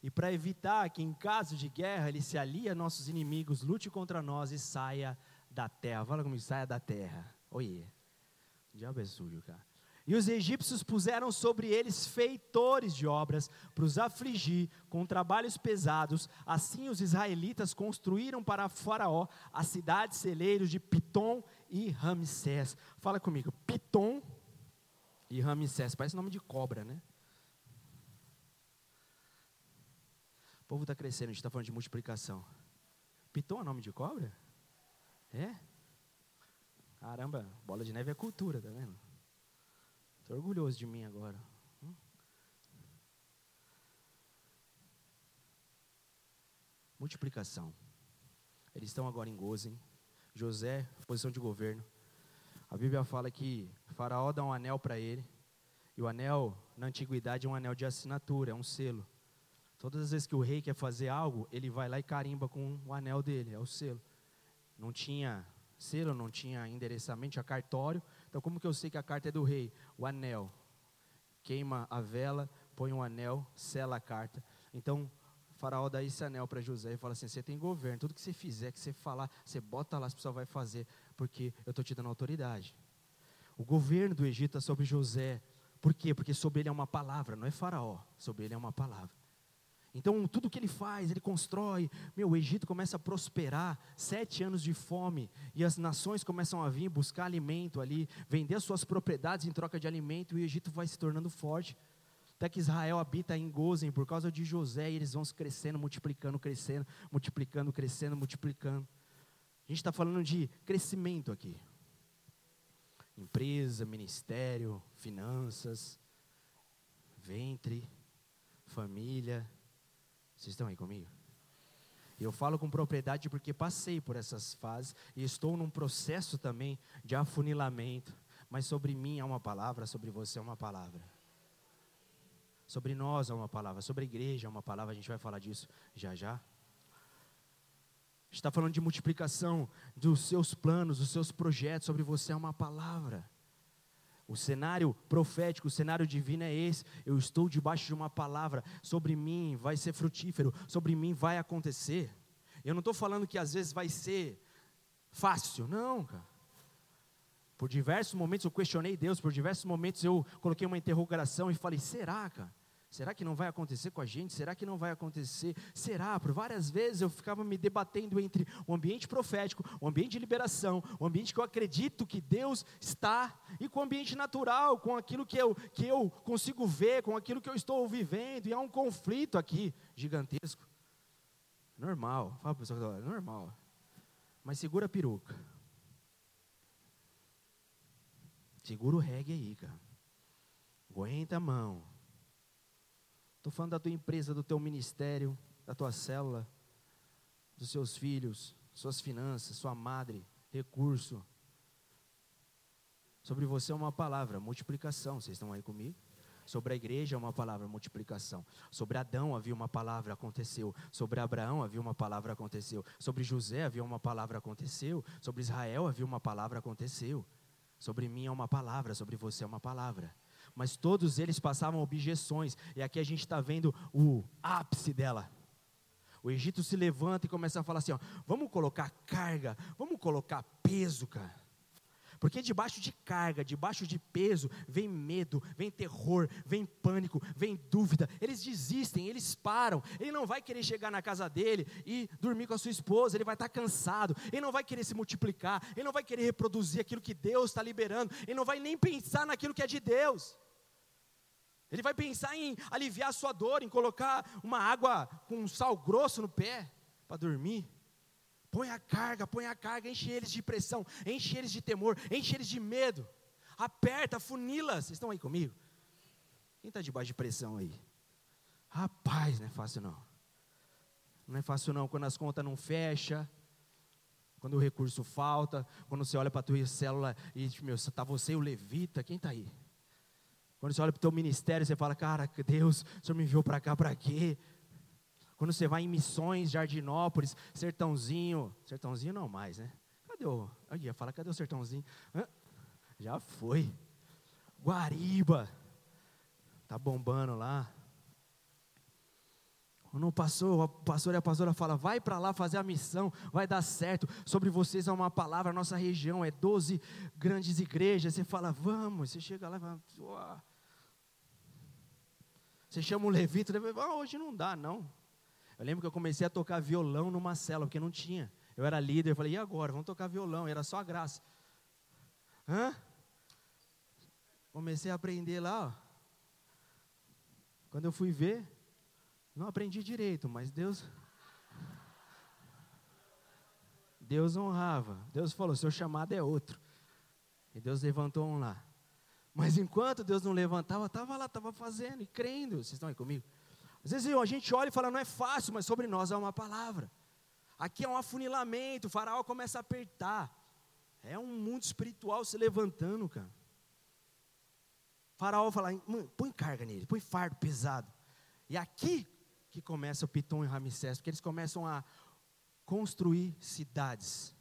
E para evitar que, em caso de guerra, ele se alie a nossos inimigos, lute contra nós e saia da terra. Fala comigo, saia da terra. Oiê. Diabo é sujo, cara. E os egípcios puseram sobre eles feitores de obras para os afligir com trabalhos pesados. Assim os israelitas construíram para Faraó as cidades celeiros de Pitom e Ramsés. Fala comigo, Pitom e Ramsés. Parece nome de cobra, né? O povo está crescendo, a gente está falando de multiplicação. Pitom é nome de cobra? É? Caramba, bola de neve é cultura, tá vendo? Estou orgulhoso de mim agora. Hum? Multiplicação. Eles estão agora em Gozen. José, posição de governo. A Bíblia fala que Faraó dá um anel para ele. E o anel, na antiguidade, é um anel de assinatura, é um selo. Todas as vezes que o rei quer fazer algo, ele vai lá e carimba com o anel dele, é o selo não tinha selo, não tinha endereçamento, tinha cartório. Então, como que eu sei que a carta é do rei? O anel. Queima a vela, põe um anel, sela a carta. Então, faraó dá esse anel para José e fala assim: você tem governo, tudo que você fizer, que você falar, você bota lá, as pessoas vai fazer, porque eu estou te dando autoridade. O governo do Egito é sobre José. Por quê? Porque sobre ele é uma palavra, não é faraó, sobre ele é uma palavra. Então, tudo que ele faz, ele constrói. Meu, o Egito começa a prosperar, sete anos de fome, e as nações começam a vir buscar alimento ali, vender as suas propriedades em troca de alimento, e o Egito vai se tornando forte. Até que Israel habita em Gozen por causa de José, e eles vão crescendo, multiplicando, crescendo, multiplicando, crescendo, multiplicando. A gente está falando de crescimento aqui. Empresa, ministério, finanças, ventre, família, vocês estão aí comigo? Eu falo com propriedade porque passei por essas fases e estou num processo também de afunilamento. Mas sobre mim é uma palavra, sobre você é uma palavra. Sobre nós é uma palavra, sobre a igreja é uma palavra, a gente vai falar disso já já. Está falando de multiplicação dos seus planos, dos seus projetos, sobre você é uma palavra. O cenário profético, o cenário divino é esse. Eu estou debaixo de uma palavra. Sobre mim vai ser frutífero. Sobre mim vai acontecer. Eu não estou falando que às vezes vai ser fácil, não, cara. Por diversos momentos eu questionei Deus, por diversos momentos eu coloquei uma interrogação e falei: será, cara? Será que não vai acontecer com a gente? Será que não vai acontecer? Será? Por várias vezes eu ficava me debatendo entre o ambiente profético, o ambiente de liberação, o ambiente que eu acredito que Deus está, e com o ambiente natural, com aquilo que eu, que eu consigo ver, com aquilo que eu estou vivendo, e há um conflito aqui gigantesco. Normal, fala para o pessoal, normal. Mas segura a peruca. Segura o reggae aí, cara. Aguenta a mão. Estou falando da tua empresa, do teu ministério, da tua célula, dos seus filhos, suas finanças, sua madre, recurso. Sobre você é uma palavra, multiplicação. Vocês estão aí comigo? Sobre a igreja é uma palavra, multiplicação. Sobre Adão havia uma palavra, aconteceu. Sobre Abraão havia uma palavra, aconteceu. Sobre José havia uma palavra, aconteceu. Sobre Israel havia uma palavra, aconteceu. Sobre mim é uma palavra, sobre você é uma palavra mas todos eles passavam objeções, e aqui a gente está vendo o ápice dela. O Egito se levanta e começa a falar assim: ó, vamos colocar carga, vamos colocar peso, cara. Porque debaixo de carga, debaixo de peso, vem medo, vem terror, vem pânico, vem dúvida. Eles desistem, eles param. Ele não vai querer chegar na casa dele e dormir com a sua esposa, ele vai estar cansado. Ele não vai querer se multiplicar, ele não vai querer reproduzir aquilo que Deus está liberando, ele não vai nem pensar naquilo que é de Deus. Ele vai pensar em aliviar a sua dor, em colocar uma água com sal grosso no pé para dormir. Põe a carga, põe a carga, enche eles de pressão, enche eles de temor, enche eles de medo. Aperta, funila. Vocês estão aí comigo? Quem está debaixo de pressão aí? Rapaz, não é fácil não. Não é fácil não quando as contas não fecham, quando o recurso falta, quando você olha para a tua célula e, meu, está você o levita, quem está aí? Quando você olha para o teu ministério, você fala, cara, Deus, o Senhor me enviou para cá para quê? Quando você vai em missões, Jardinópolis, Sertãozinho, Sertãozinho não mais, né? Cadê o, eu ia falar, cadê o Sertãozinho? Hã? Já foi. Guariba, tá bombando lá. Quando o pastor, o pastor e a pastora fala, vai para lá fazer a missão, vai dar certo. Sobre vocês é uma palavra, nossa região é 12 grandes igrejas. Você fala, vamos, você chega lá e fala, você chama o levita, ah, hoje não dá, não. Eu lembro que eu comecei a tocar violão numa cela, porque não tinha. Eu era líder, eu falei, e agora? Vamos tocar violão, era só a graça. Hã? Comecei a aprender lá, ó. Quando eu fui ver, não aprendi direito, mas Deus. Deus honrava. Deus falou: seu chamado é outro. E Deus levantou um lá. Mas enquanto Deus não levantava, estava lá, estava fazendo e crendo. Vocês estão aí comigo? Às vezes a gente olha e fala, não é fácil, mas sobre nós é uma palavra. Aqui é um afunilamento, o faraó começa a apertar. É um mundo espiritual se levantando, cara. O faraó fala, põe carga nele, põe fardo pesado. E aqui que começa o Piton e Ramsés, porque eles começam a construir cidades.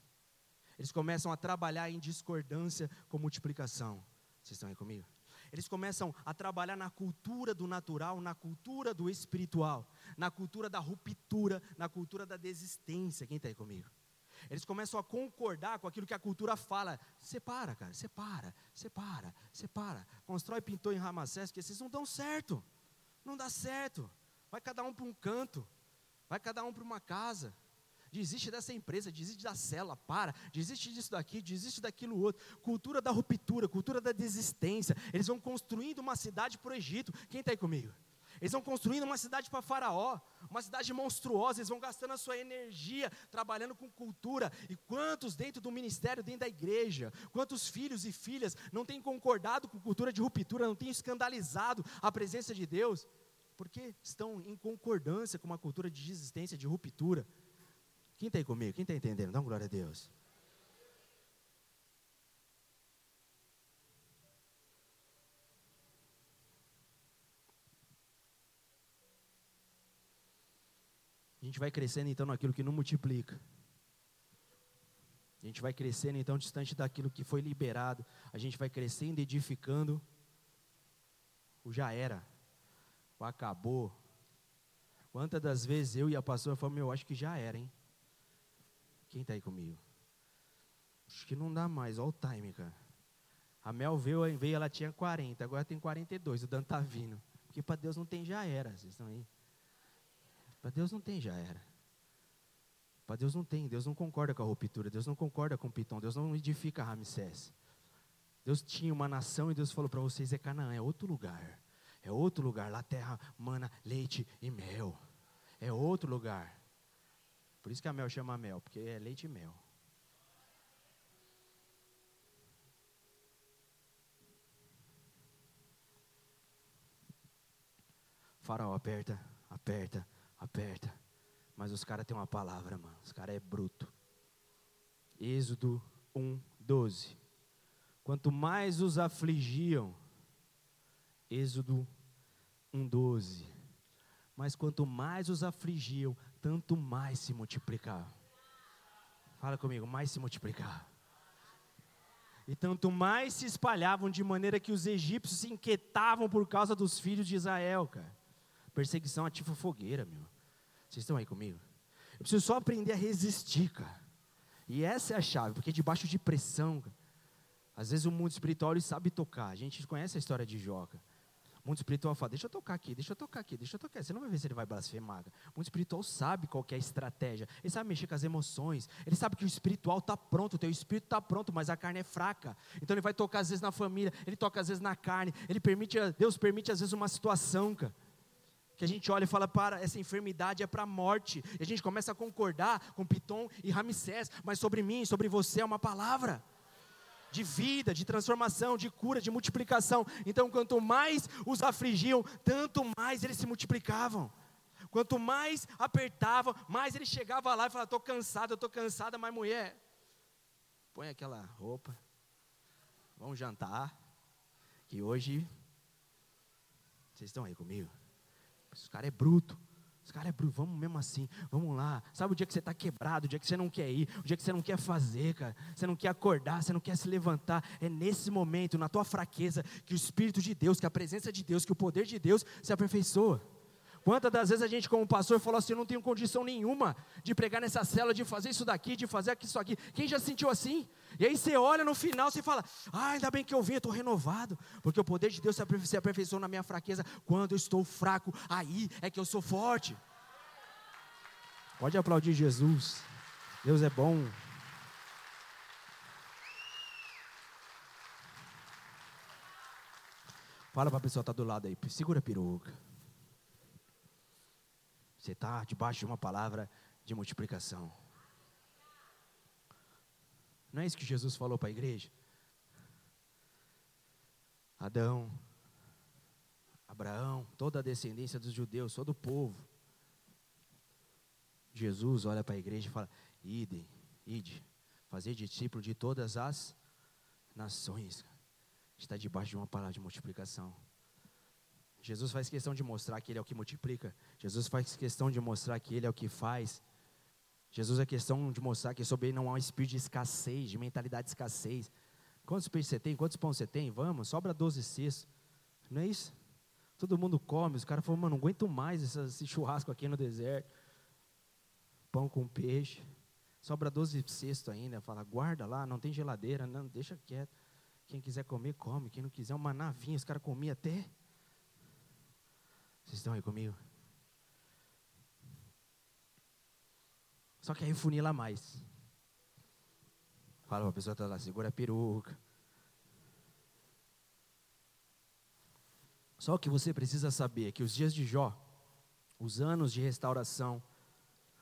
Eles começam a trabalhar em discordância com multiplicação. Vocês estão aí comigo? Eles começam a trabalhar na cultura do natural, na cultura do espiritual, na cultura da ruptura, na cultura da desistência. Quem está aí comigo? Eles começam a concordar com aquilo que a cultura fala. Separa, cara, separa, separa, separa. Constrói pintor em Ramacés, que vocês não dão certo. Não dá certo. Vai cada um para um canto. Vai cada um para uma casa desiste dessa empresa, desiste da cela, para, desiste disso daqui, desiste daquilo outro. Cultura da ruptura, cultura da desistência. Eles vão construindo uma cidade para o Egito. Quem está aí comigo? Eles vão construindo uma cidade para Faraó, uma cidade monstruosa. Eles vão gastando a sua energia trabalhando com cultura. E quantos dentro do ministério, dentro da igreja, quantos filhos e filhas não têm concordado com cultura de ruptura, não têm escandalizado a presença de Deus? Porque estão em concordância com uma cultura de desistência, de ruptura. Quem está aí comigo? Quem está entendendo? Dá uma glória a Deus. A gente vai crescendo então naquilo que não multiplica. A gente vai crescendo então distante daquilo que foi liberado. A gente vai crescendo, edificando. O já era. O acabou. Quantas das vezes eu e a pastora falamos, eu acho que já era, hein? Quem está aí comigo? Acho que não dá mais, olha o time, cara. A Mel veio, veio, ela tinha 40, agora tem 42, o Dan está vindo. Porque para Deus não tem, já era. Vocês estão aí? Para Deus não tem, já era. Para Deus não tem, Deus não concorda com a ruptura, Deus não concorda com o Piton, Deus não edifica Ramsés. Deus tinha uma nação e Deus falou para vocês: é Canaã, é outro lugar. É outro lugar, lá terra mana leite e mel. É outro lugar. Por isso que a mel chama mel, porque é leite e mel. Faraó aperta, aperta, aperta. Mas os caras têm uma palavra, mano. Os caras é bruto. Êxodo 1, 12. Quanto mais os afligiam, Êxodo 1, 12. Mas quanto mais os afligiam, tanto mais se multiplicavam. Fala comigo, mais se multiplicavam. E tanto mais se espalhavam de maneira que os egípcios se inquietavam por causa dos filhos de Israel, cara. Perseguição ativa fogueira, meu. Vocês estão aí comigo? Eu preciso só aprender a resistir, cara. E essa é a chave, porque debaixo de pressão, cara, às vezes o mundo espiritual ele sabe tocar. A gente conhece a história de Jó. O mundo espiritual fala, deixa eu tocar aqui, deixa eu tocar aqui, deixa eu tocar. Você não vai ver se ele vai blasfemar. O mundo espiritual sabe qual é a estratégia. Ele sabe mexer com as emoções. Ele sabe que o espiritual está pronto, o teu espírito está pronto, mas a carne é fraca. Então ele vai tocar às vezes na família, ele toca às vezes na carne. Ele permite, Deus permite às vezes uma situação, cara que a gente olha e fala, para, essa enfermidade é para a morte. E a gente começa a concordar com Piton e Ramsés, mas sobre mim, sobre você é uma palavra de vida, de transformação, de cura, de multiplicação. Então, quanto mais os afligiam, tanto mais eles se multiplicavam. Quanto mais apertavam, mais ele chegava lá e falava: Estou cansado, eu estou cansada, mas mulher, põe aquela roupa, vamos jantar, que hoje, vocês estão aí comigo? Esse cara é bruto. Esse cara é bruto. Vamos mesmo assim. Vamos lá. Sabe o dia que você está quebrado, o dia que você não quer ir, o dia que você não quer fazer, cara. Você não quer acordar, você não quer se levantar. É nesse momento, na tua fraqueza, que o Espírito de Deus, que a presença de Deus, que o poder de Deus se aperfeiçoa. Quantas das vezes a gente, como pastor, falou assim: não tenho condição nenhuma de pregar nessa cela, de fazer isso daqui, de fazer isso aqui. Quem já se sentiu assim? E aí você olha no final e fala: ah, ainda bem que eu vim, eu estou renovado, porque o poder de Deus se aperfeiçoou na minha fraqueza. Quando eu estou fraco, aí é que eu sou forte. Pode aplaudir Jesus. Deus é bom. Fala para a pessoa que está do lado aí, segura a peruca. Você está debaixo de uma palavra de multiplicação. Não é isso que Jesus falou para a igreja? Adão, Abraão, toda a descendência dos judeus, todo o povo. Jesus olha para a igreja e fala: Ide, ide, fazer discípulo de todas as nações. Está debaixo de uma palavra de multiplicação. Jesus faz questão de mostrar que Ele é o que multiplica. Jesus faz questão de mostrar que Ele é o que faz. Jesus é questão de mostrar que sobre Ele não há um espírito de escassez, de mentalidade de escassez. Quantos peixes você tem? Quantos pães você tem? Vamos, sobra 12 cestos. Não é isso? Todo mundo come. Os caras falam, mano, não aguento mais esse churrasco aqui no deserto. Pão com peixe. Sobra 12 cestos ainda. Fala, guarda lá, não tem geladeira. Não, deixa quieto. Quem quiser comer, come. Quem não quiser, uma navinha. Os caras comiam até. Vocês estão aí comigo? Só que aí funila mais. Fala a pessoa está lá, segura a peruca. Só que você precisa saber que os dias de Jó, os anos de restauração,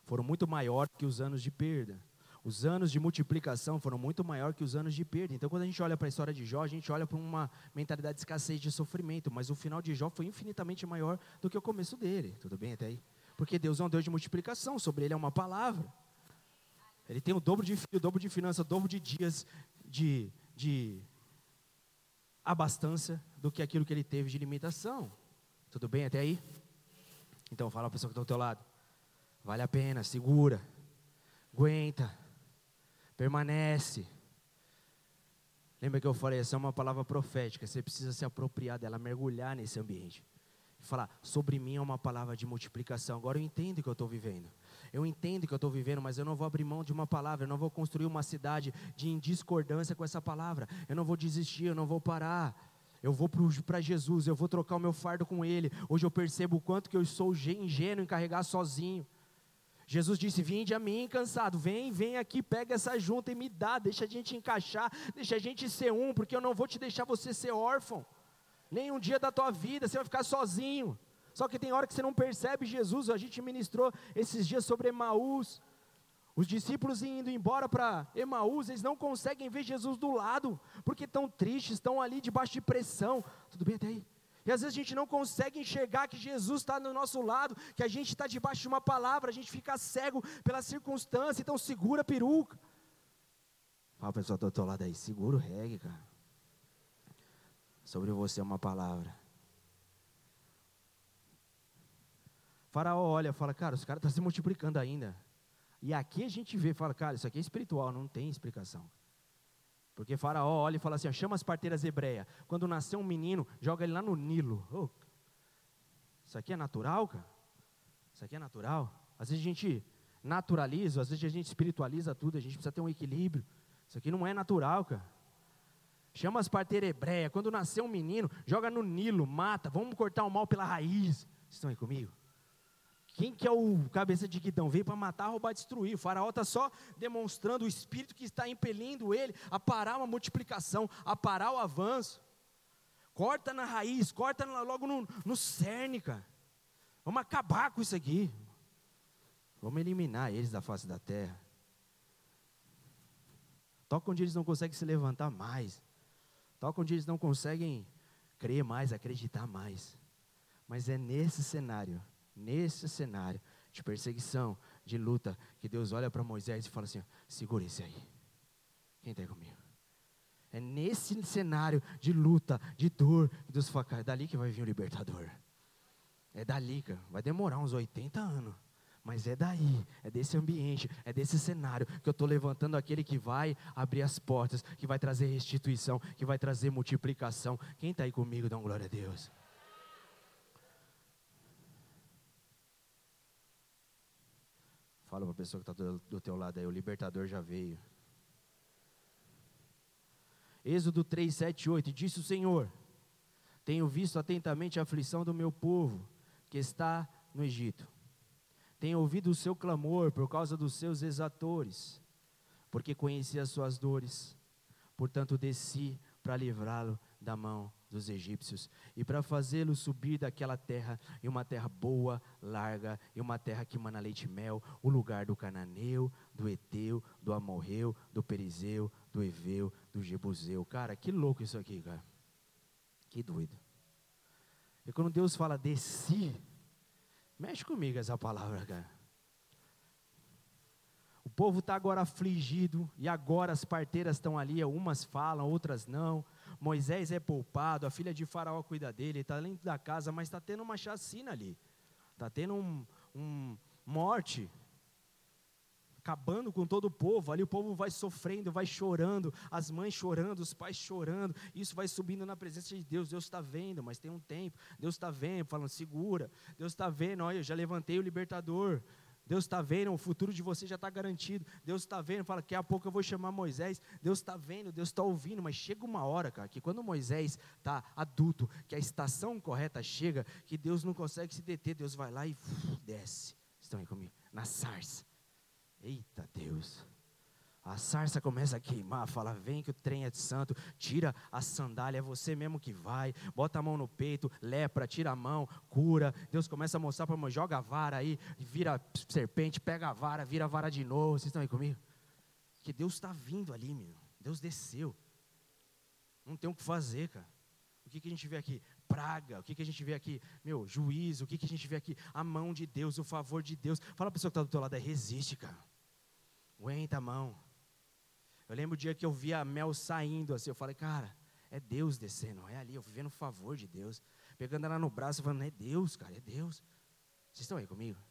foram muito maior que os anos de perda. Os anos de multiplicação foram muito maior que os anos de perda. Então, quando a gente olha para a história de Jó, a gente olha para uma mentalidade de escassez, de sofrimento. Mas o final de Jó foi infinitamente maior do que o começo dele. Tudo bem até aí? Porque Deus é um Deus de multiplicação. Sobre ele é uma palavra. Ele tem o dobro de filho, o dobro de finança, o dobro de dias de, de abastança do que aquilo que ele teve de limitação. Tudo bem até aí? Então, fala a pessoa que está ao teu lado. Vale a pena, segura, aguenta permanece. Lembra que eu falei, essa é uma palavra profética, você precisa se apropriar dela, mergulhar nesse ambiente. e falar: sobre mim é uma palavra de multiplicação. Agora eu entendo que eu estou vivendo. Eu entendo que eu estou vivendo, mas eu não vou abrir mão de uma palavra. Eu não vou construir uma cidade de discordância com essa palavra. Eu não vou desistir, eu não vou parar. Eu vou para Jesus, eu vou trocar o meu fardo com Ele. Hoje eu percebo o quanto que eu sou ingênuo em carregar sozinho. Jesus disse: Vinde a mim cansado, vem, vem aqui, pega essa junta e me dá, deixa a gente encaixar, deixa a gente ser um, porque eu não vou te deixar você ser órfão. Nem um dia da tua vida você vai ficar sozinho. Só que tem hora que você não percebe Jesus. A gente ministrou esses dias sobre Emaús. Os discípulos indo embora para Emaús, eles não conseguem ver Jesus do lado, porque estão tristes, estão ali debaixo de pressão. Tudo bem até aí? E às vezes a gente não consegue enxergar que Jesus está do nosso lado, que a gente está debaixo de uma palavra, a gente fica cego pela circunstância, então segura a peruca. Fala pessoal do outro lado aí, segura o reggae, cara. Sobre você é uma palavra. Faraó olha, fala, cara, os caras estão tá se multiplicando ainda. E aqui a gente vê, fala, cara, isso aqui é espiritual, não tem explicação. Porque Faraó olha e fala assim: chama as parteiras hebreias. Quando nascer um menino, joga ele lá no Nilo. Oh, isso aqui é natural, cara? Isso aqui é natural? Às vezes a gente naturaliza, às vezes a gente espiritualiza tudo, a gente precisa ter um equilíbrio. Isso aqui não é natural, cara. Chama as parteiras hebreias. Quando nascer um menino, joga no Nilo, mata. Vamos cortar o mal pela raiz. Vocês estão aí comigo? Quem que é o cabeça de guidão? Veio para matar, roubar, destruir. O faraó está só demonstrando o espírito que está impelindo ele a parar uma multiplicação, a parar o avanço. Corta na raiz, corta logo no, no cerne, cara. Vamos acabar com isso aqui. Vamos eliminar eles da face da terra. Toca onde eles não conseguem se levantar mais. Toca onde eles não conseguem crer mais, acreditar mais. Mas é nesse cenário nesse cenário de perseguição, de luta, que Deus olha para Moisés e fala assim: segura esse aí. Quem está comigo? É nesse cenário de luta, de dor, que Deus fala: é dali que vai vir o libertador. É dali, cara. Vai demorar uns 80 anos. Mas é daí, é desse ambiente, é desse cenário que eu estou levantando aquele que vai abrir as portas, que vai trazer restituição, que vai trazer multiplicação. Quem está aí comigo, dá um glória a Deus. Fala para a pessoa que está do, do teu lado aí, o libertador já veio. Êxodo 3, 7, 8, disse o Senhor, tenho visto atentamente a aflição do meu povo, que está no Egito. Tenho ouvido o seu clamor por causa dos seus exatores, porque conheci as suas dores. Portanto, desci para livrá-lo da mão dos egípcios, e para fazê-lo subir daquela terra, em uma terra boa, larga, e uma terra que mana leite e mel, o lugar do cananeu, do eteu, do amorreu, do perizeu, do eveu, do jebuseu. Cara, que louco isso aqui, cara. Que doido. E quando Deus fala de si, mexe comigo essa palavra, cara. O povo está agora afligido, e agora as parteiras estão ali, umas falam, outras não. Moisés é poupado, a filha de Faraó cuida dele, está dentro da casa, mas está tendo uma chacina ali. Está tendo um, um morte, acabando com todo o povo. Ali o povo vai sofrendo, vai chorando, as mães chorando, os pais chorando. Isso vai subindo na presença de Deus. Deus está vendo, mas tem um tempo. Deus está vendo, falando, segura. Deus está vendo, olha, eu já levantei o libertador. Deus está vendo, o futuro de você já está garantido. Deus está vendo, fala, daqui a pouco eu vou chamar Moisés. Deus está vendo, Deus está ouvindo, mas chega uma hora, cara, que quando Moisés está adulto, que a estação correta chega, que Deus não consegue se deter, Deus vai lá e uf, desce. Estão aí comigo? Na sarça. Eita Deus. A sarça começa a queimar, fala: vem que o trem é de santo, tira a sandália, é você mesmo que vai, bota a mão no peito, lepra, tira a mão, cura. Deus começa a mostrar para mim, joga a vara aí, vira serpente, pega a vara, vira a vara de novo. Vocês estão aí comigo? Que Deus está vindo ali. Deus desceu. Não tem o que fazer, cara. O que, que a gente vê aqui? Praga. O que, que a gente vê aqui? Meu, juízo. O que, que a gente vê aqui? A mão de Deus, o favor de Deus. Fala para a pessoa que está do teu lado, é resiste, cara. Aguenta a mão. Eu lembro o dia que eu vi a Mel saindo assim, eu falei, cara, é Deus descendo, é ali, eu vivendo o favor de Deus. Pegando ela no braço, falando, é Deus, cara, é Deus. Vocês estão aí comigo?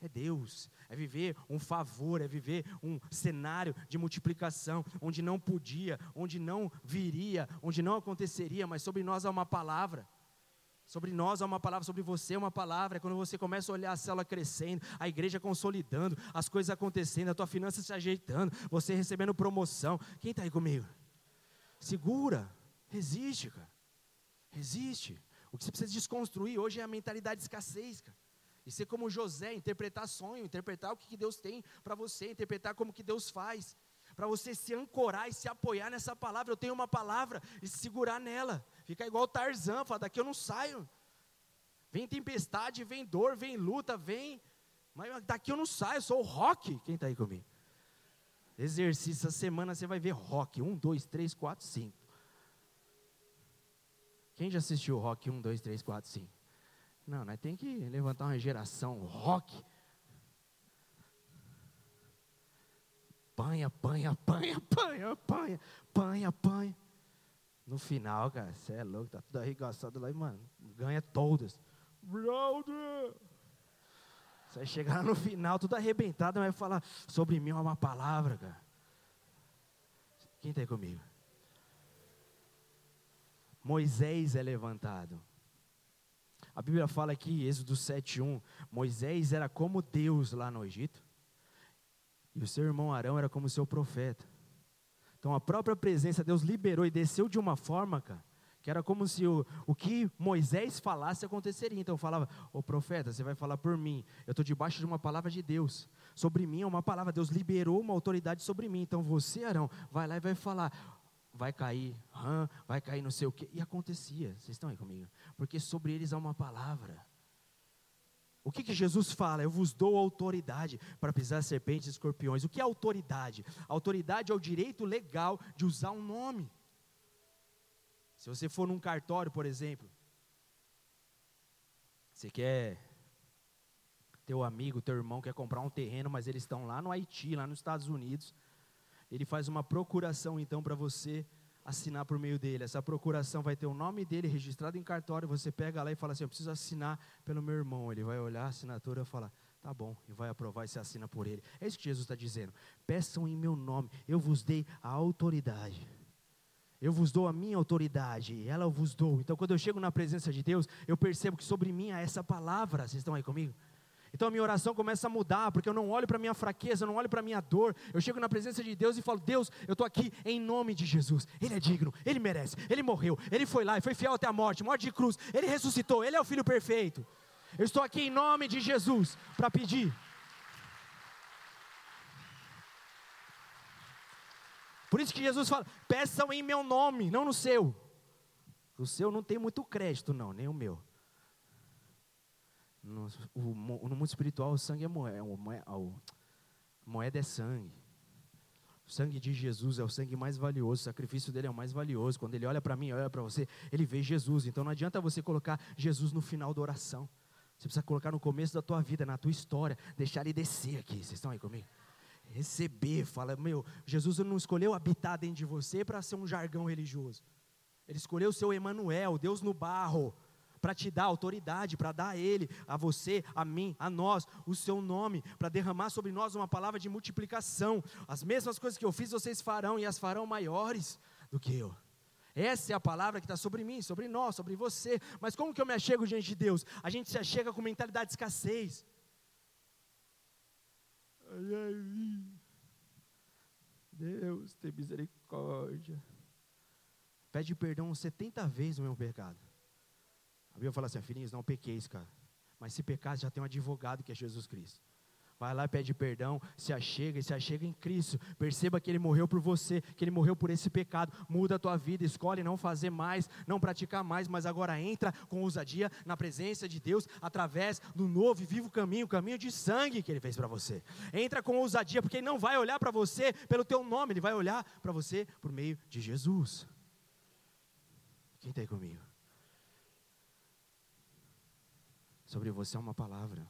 É Deus, é viver um favor, é viver um cenário de multiplicação, onde não podia, onde não viria, onde não aconteceria, mas sobre nós há uma palavra. Sobre nós é uma palavra, sobre você é uma palavra. É quando você começa a olhar a célula crescendo, a igreja consolidando, as coisas acontecendo, a tua finança se ajeitando, você recebendo promoção. Quem está aí comigo? Segura, resiste, cara. Resiste. O que você precisa desconstruir hoje é a mentalidade de escassez, cara. E ser como José, interpretar sonho, interpretar o que Deus tem para você, interpretar como que Deus faz. Para você se ancorar e se apoiar nessa palavra. Eu tenho uma palavra e se segurar nela. Fica igual Tarzan, fala, daqui eu não saio. Vem tempestade, vem dor, vem luta, vem. Mas daqui eu não saio, eu sou o rock. Quem está aí comigo? Exercício, essa semana você vai ver rock. Um, dois, três, quatro, cinco. Quem já assistiu rock? Um, dois, três, quatro, cinco. Não, nós tem que levantar uma geração rock. Panha, panha, panha, panha, panha, panha, panha. No final, cara, você é louco, tá tudo arregaçado lá e, mano, ganha todas. Brother! Você chegar no final, tudo arrebentado, vai falar sobre mim é uma palavra, cara. Quem está aí comigo? Moisés é levantado. A Bíblia fala aqui, Êxodo 7:1, Moisés era como Deus lá no Egito, e o seu irmão Arão era como seu profeta. Então a própria presença, Deus liberou e desceu de uma forma, cara, que era como se o, o que Moisés falasse aconteceria. Então falava, ô profeta, você vai falar por mim, eu estou debaixo de uma palavra de Deus, sobre mim é uma palavra, Deus liberou uma autoridade sobre mim, então você, Arão, vai lá e vai falar, vai cair, hum, vai cair não sei o quê, e acontecia, vocês estão aí comigo, porque sobre eles há uma palavra, o que, que Jesus fala? Eu vos dou autoridade para pisar serpentes e escorpiões. O que é autoridade? autoridade é o direito legal de usar um nome. Se você for num cartório, por exemplo, você quer teu amigo, teu irmão quer comprar um terreno, mas eles estão lá no Haiti, lá nos Estados Unidos. Ele faz uma procuração então para você assinar por meio dele. Essa procuração vai ter o nome dele registrado em cartório. Você pega lá e fala assim: Eu preciso assinar pelo meu irmão. Ele vai olhar a assinatura e falar: Tá bom, e vai aprovar e se assina por ele. É isso que Jesus está dizendo. Peçam em meu nome, eu vos dei a autoridade. Eu vos dou a minha autoridade, ela eu vos dou. Então, quando eu chego na presença de Deus, eu percebo que sobre mim há essa palavra. Vocês estão aí comigo? Então a minha oração começa a mudar, porque eu não olho para a minha fraqueza, eu não olho para a minha dor. Eu chego na presença de Deus e falo: Deus, eu estou aqui em nome de Jesus. Ele é digno, ele merece, ele morreu, ele foi lá e foi fiel até a morte morte de cruz, ele ressuscitou, ele é o filho perfeito. Eu estou aqui em nome de Jesus para pedir. Por isso que Jesus fala: peçam em meu nome, não no seu. O seu não tem muito crédito, não, nem o meu. No, o, no mundo espiritual, o sangue é moeda, a moeda é sangue. O sangue de Jesus é o sangue mais valioso, o sacrifício dele é o mais valioso. Quando ele olha para mim, olha para você, ele vê Jesus. Então não adianta você colocar Jesus no final da oração. Você precisa colocar no começo da tua vida, na tua história, deixar ele descer aqui. Vocês estão aí comigo? Receber, fala, meu, Jesus não escolheu habitar dentro de você para ser um jargão religioso. Ele escolheu o seu Emanuel, Deus no barro para te dar autoridade, para dar a Ele, a você, a mim, a nós, o seu nome, para derramar sobre nós uma palavra de multiplicação. As mesmas coisas que eu fiz, vocês farão, e as farão maiores do que eu. Essa é a palavra que está sobre mim, sobre nós, sobre você. Mas como que eu me achego diante de Deus? A gente se achega com mentalidade de escassez. Deus, tem misericórdia. Pede perdão 70 vezes o meu pecado. A Bíblia fala assim, filhinhos, não pequeis, cara. Mas se pecar, já tem um advogado que é Jesus Cristo. Vai lá, pede perdão, se achega e se achega em Cristo. Perceba que Ele morreu por você, que Ele morreu por esse pecado. Muda a tua vida, escolhe não fazer mais, não praticar mais, mas agora entra com ousadia na presença de Deus através do novo e vivo caminho, o caminho de sangue que Ele fez para você. Entra com ousadia, porque Ele não vai olhar para você pelo teu nome, Ele vai olhar para você por meio de Jesus. Quem está aí comigo? Sobre você é uma palavra.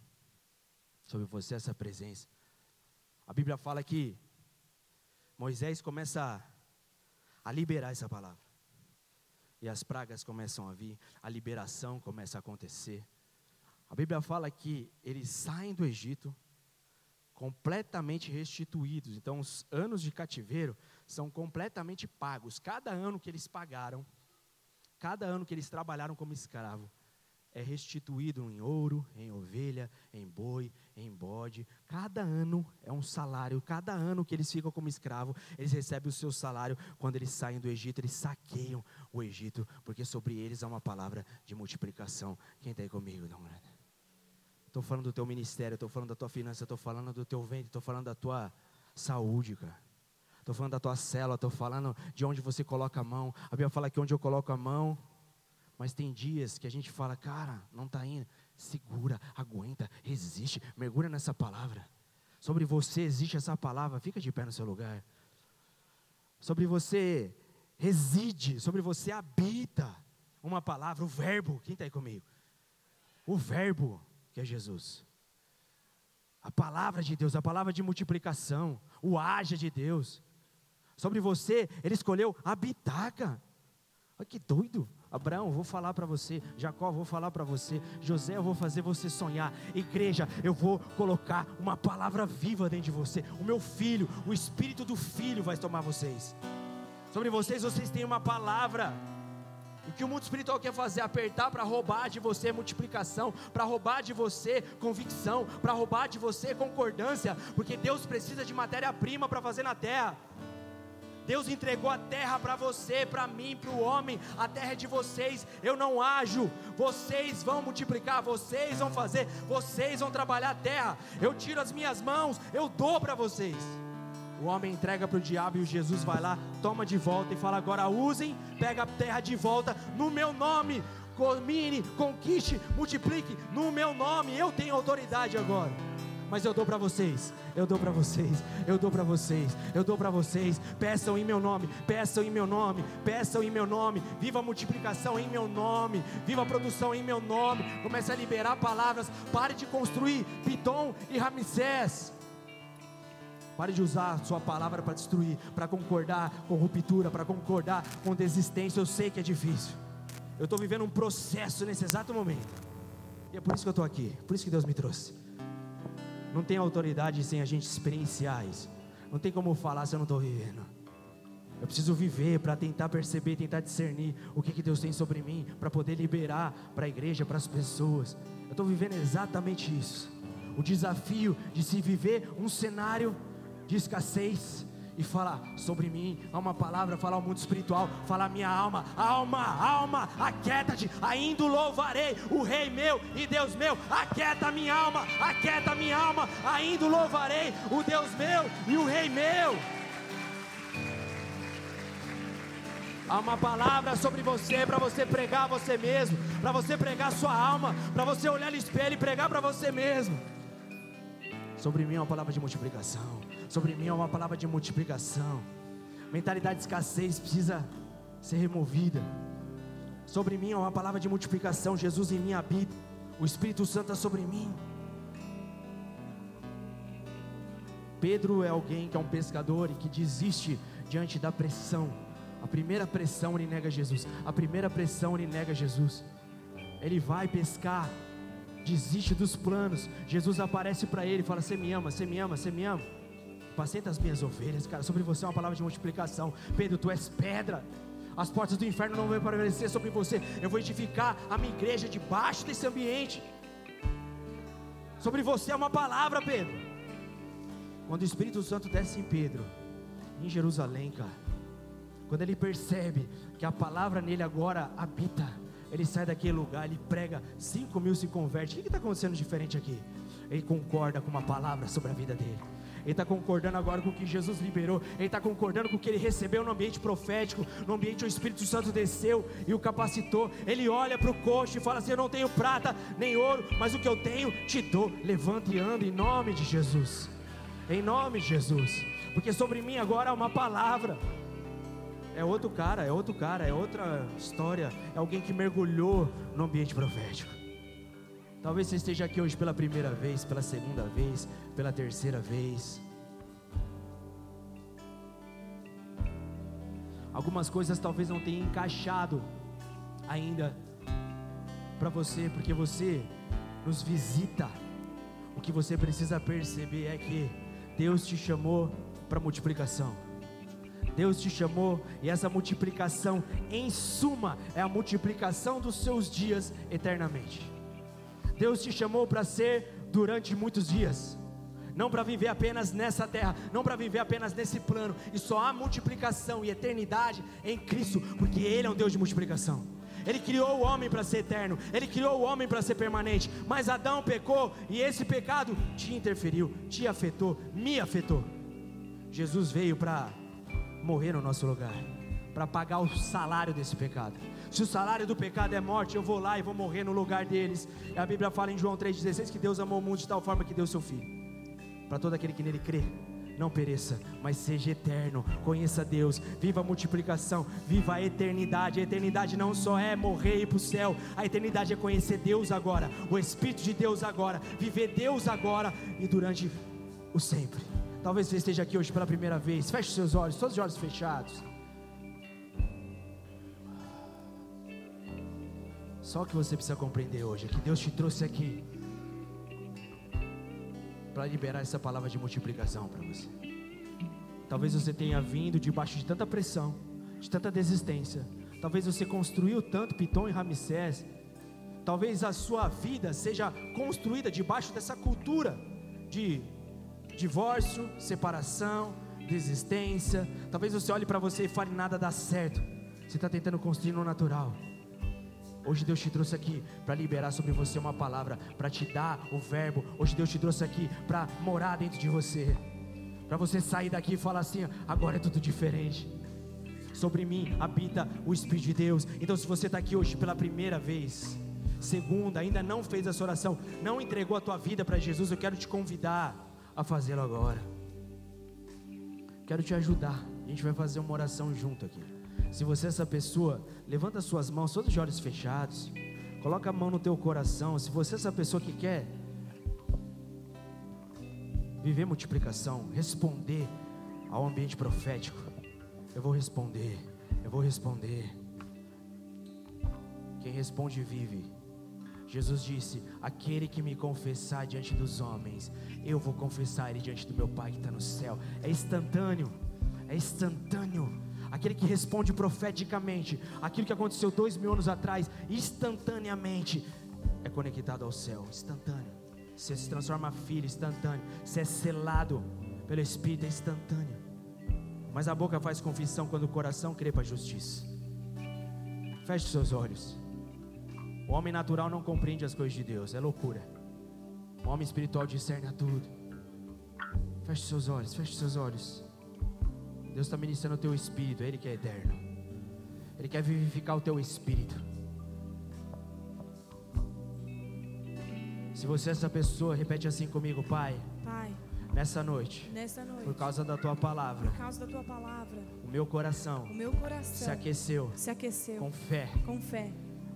Sobre você é essa presença. A Bíblia fala que Moisés começa a liberar essa palavra. E as pragas começam a vir, a liberação começa a acontecer. A Bíblia fala que eles saem do Egito completamente restituídos. Então, os anos de cativeiro são completamente pagos. Cada ano que eles pagaram, cada ano que eles trabalharam como escravo, é restituído em ouro, em ovelha, em boi, em bode. Cada ano é um salário. Cada ano que eles ficam como escravo, eles recebem o seu salário. Quando eles saem do Egito, eles saqueiam o Egito, porque sobre eles há uma palavra de multiplicação. Quem está aí comigo? Não, Estou falando do teu ministério, estou falando da tua finança, estou falando do teu ventre, estou falando da tua saúde, cara. Estou falando da tua célula, estou falando de onde você coloca a mão. A Bíblia fala que onde eu coloco a mão, mas tem dias que a gente fala, cara, não está indo. Segura, aguenta, resiste, mergulha nessa palavra. Sobre você existe essa palavra, fica de pé no seu lugar. Sobre você reside, sobre você habita uma palavra, o verbo. Quem está aí comigo? O verbo que é Jesus. A palavra de Deus, a palavra de multiplicação, o haja de Deus. Sobre você, ele escolheu habitar, cara. Olha que doido. Abraão, vou falar para você. Jacó, vou falar para você. José, eu vou fazer você sonhar. Igreja, eu vou colocar uma palavra viva dentro de você. O meu filho, o espírito do filho vai tomar vocês. Sobre vocês, vocês têm uma palavra. O que o mundo espiritual quer fazer? Apertar para roubar de você multiplicação, para roubar de você convicção, para roubar de você concordância, porque Deus precisa de matéria-prima para fazer na terra. Deus entregou a terra para você, para mim, para o homem. A terra é de vocês. Eu não ajo. Vocês vão multiplicar, vocês vão fazer, vocês vão trabalhar a terra. Eu tiro as minhas mãos, eu dou para vocês. O homem entrega para o diabo e o Jesus vai lá, toma de volta e fala: agora usem, pega a terra de volta no meu nome. Comine, conquiste, multiplique no meu nome. Eu tenho autoridade agora mas eu dou para vocês, eu dou para vocês, eu dou para vocês, eu dou para vocês. Peçam em meu nome, peçam em meu nome, peçam em meu nome. Viva a multiplicação em meu nome, viva a produção em meu nome. Comece a liberar palavras. Pare de construir Piton e Ramsés. Pare de usar sua palavra para destruir, para concordar com ruptura, para concordar com desistência. Eu sei que é difícil. Eu estou vivendo um processo nesse exato momento. E é por isso que eu estou aqui, por isso que Deus me trouxe. Não tem autoridade sem a gente experienciar isso. Não tem como falar se eu não estou vivendo. Eu preciso viver para tentar perceber, tentar discernir o que, que Deus tem sobre mim, para poder liberar para a igreja, para as pessoas. Eu estou vivendo exatamente isso. O desafio de se viver um cenário de escassez, e falar sobre mim, há uma palavra, falar ao mundo espiritual, falar minha alma, alma, alma, aquieta-te, ainda louvarei o Rei meu e Deus meu, aquieta minha alma, aquieta minha alma, ainda louvarei o Deus meu e o Rei meu. Há uma palavra sobre você para você pregar você mesmo, para você pregar sua alma, para você olhar no espelho e pregar para você mesmo. Sobre mim é uma palavra de multiplicação. Sobre mim é uma palavra de multiplicação. Mentalidade de escassez precisa ser removida. Sobre mim é uma palavra de multiplicação. Jesus em mim habita. O Espírito Santo é sobre mim. Pedro é alguém que é um pescador e que desiste diante da pressão. A primeira pressão ele nega Jesus. A primeira pressão ele nega Jesus. Ele vai pescar, desiste dos planos. Jesus aparece para ele e fala: Você me ama, você me ama, você me ama apacenta as minhas ovelhas, cara. Sobre você é uma palavra de multiplicação. Pedro, tu és pedra. As portas do inferno não vão prevalecer sobre você. Eu vou edificar a minha igreja debaixo desse ambiente. Sobre você é uma palavra, Pedro. Quando o Espírito Santo desce em Pedro, em Jerusalém, cara, quando ele percebe que a palavra nele agora habita, ele sai daquele lugar, ele prega, 5 mil se converte. O que está acontecendo diferente aqui? Ele concorda com uma palavra sobre a vida dele. Ele está concordando agora com o que Jesus liberou, ele está concordando com o que ele recebeu no ambiente profético, no ambiente onde o Espírito Santo desceu e o capacitou. Ele olha para o coxo e fala assim: Eu não tenho prata nem ouro, mas o que eu tenho te dou. Levanta e anda em nome de Jesus. Em nome de Jesus. Porque sobre mim agora há uma palavra. É outro cara, é outro cara, é outra história. É alguém que mergulhou no ambiente profético. Talvez você esteja aqui hoje pela primeira vez, pela segunda vez, pela terceira vez. Algumas coisas talvez não tenham encaixado ainda para você, porque você nos visita. O que você precisa perceber é que Deus te chamou para multiplicação. Deus te chamou e essa multiplicação, em suma, é a multiplicação dos seus dias eternamente. Deus te chamou para ser durante muitos dias, não para viver apenas nessa terra, não para viver apenas nesse plano, e só há multiplicação e eternidade em Cristo, porque Ele é um Deus de multiplicação. Ele criou o homem para ser eterno, Ele criou o homem para ser permanente, mas Adão pecou e esse pecado te interferiu, te afetou, me afetou. Jesus veio para morrer no nosso lugar, para pagar o salário desse pecado. Se o salário do pecado é morte, eu vou lá e vou morrer no lugar deles. E a Bíblia fala em João 3,16 que Deus amou o mundo de tal forma que deu seu filho, para todo aquele que nele crê não pereça, mas seja eterno. Conheça Deus, viva a multiplicação, viva a eternidade. A eternidade não só é morrer e ir para o céu, a eternidade é conhecer Deus agora, o Espírito de Deus agora, viver Deus agora e durante o sempre. Talvez você esteja aqui hoje pela primeira vez. Feche seus olhos, todos os olhos fechados. Só o que você precisa compreender hoje é que Deus te trouxe aqui para liberar essa palavra de multiplicação para você. Talvez você tenha vindo debaixo de tanta pressão, de tanta desistência. Talvez você construiu tanto Piton e Ramsés. Talvez a sua vida seja construída debaixo dessa cultura de divórcio, separação, desistência. Talvez você olhe para você e fale nada dá certo. Você está tentando construir no natural. Hoje Deus te trouxe aqui para liberar sobre você uma palavra, para te dar o verbo. Hoje Deus te trouxe aqui para morar dentro de você. Para você sair daqui e falar assim: agora é tudo diferente. Sobre mim habita o Espírito de Deus. Então, se você está aqui hoje pela primeira vez, segunda, ainda não fez essa oração, não entregou a tua vida para Jesus, eu quero te convidar a fazê-lo agora. Quero te ajudar. A gente vai fazer uma oração junto aqui. Se você é essa pessoa, levanta suas mãos, todos os olhos fechados. Coloca a mão no teu coração. Se você é essa pessoa que quer viver multiplicação, responder ao ambiente profético, eu vou responder. Eu vou responder. Quem responde vive. Jesus disse: Aquele que me confessar diante dos homens, eu vou confessar ele diante do meu Pai que está no céu. É instantâneo. É instantâneo aquele que responde profeticamente, aquilo que aconteceu dois mil anos atrás, instantaneamente, é conectado ao céu, instantâneo. Você se transforma filho, instantâneo. Você é selado pelo Espírito, é instantâneo. Mas a boca faz confissão quando o coração crê para a justiça. Feche seus olhos. O homem natural não compreende as coisas de Deus, é loucura. O homem espiritual discerne a tudo. Feche seus olhos, feche seus olhos. Deus está ministrando o teu espírito, Ele que é eterno. Ele quer vivificar o teu espírito. Se você é essa pessoa, repete assim comigo, Pai. Pai. Nessa noite, nessa noite, por causa da tua palavra, por causa da tua palavra, o meu coração, o meu coração se aqueceu, se aqueceu com fé, com fé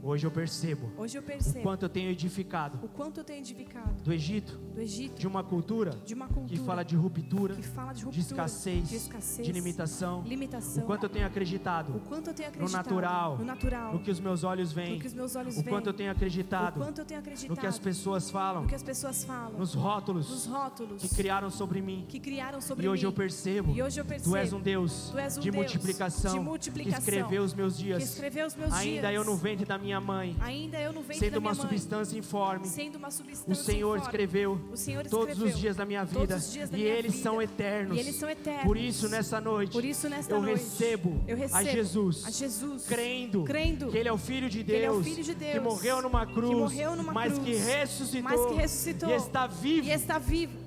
Hoje eu percebo. Hoje eu percebo. O quanto eu tenho edificado. O quanto eu tenho edificado. Do Egito. Do Egito. De uma cultura. De uma cultura. Que fala de ruptura. Que fala de ruptura. De escassez. De, escassez, de limitação. Limitação. O quanto eu tenho acreditado. O quanto eu tenho acreditado. No natural. No natural. No que os meus olhos veem. No que os meus olhos o veem. quanto eu tenho acreditado. O quanto eu tenho acreditado. No que as pessoas falam. No que as pessoas falam. Nos rótulos. Nos rótulos. Que criaram sobre mim. Que criaram sobre mim. E hoje eu percebo. E hoje eu percebo. Tu és um Deus. Tu és um de Deus multiplicação. De multiplicação. Que escreveu os meus dias. Que escreveu os meus Ainda dias. eu no ventre da minha mãe. Ainda eu no ventre sendo da minha uma mãe, substância informe. Sendo uma substância o Senhor informe. escreveu, o Senhor todos escreveu os dias da minha vida da e minha eles vida. são eternos. E eles são eternos. Por isso nessa noite, Por isso nesta eu, noite recebo eu recebo a Jesus, a Jesus crendo, crendo que ele é o filho de que é o Deus, filho de Deus, que morreu numa cruz, que morreu numa mas, cruz, que ressuscitou, mas que ressuscitou e está vivo. E está vivo.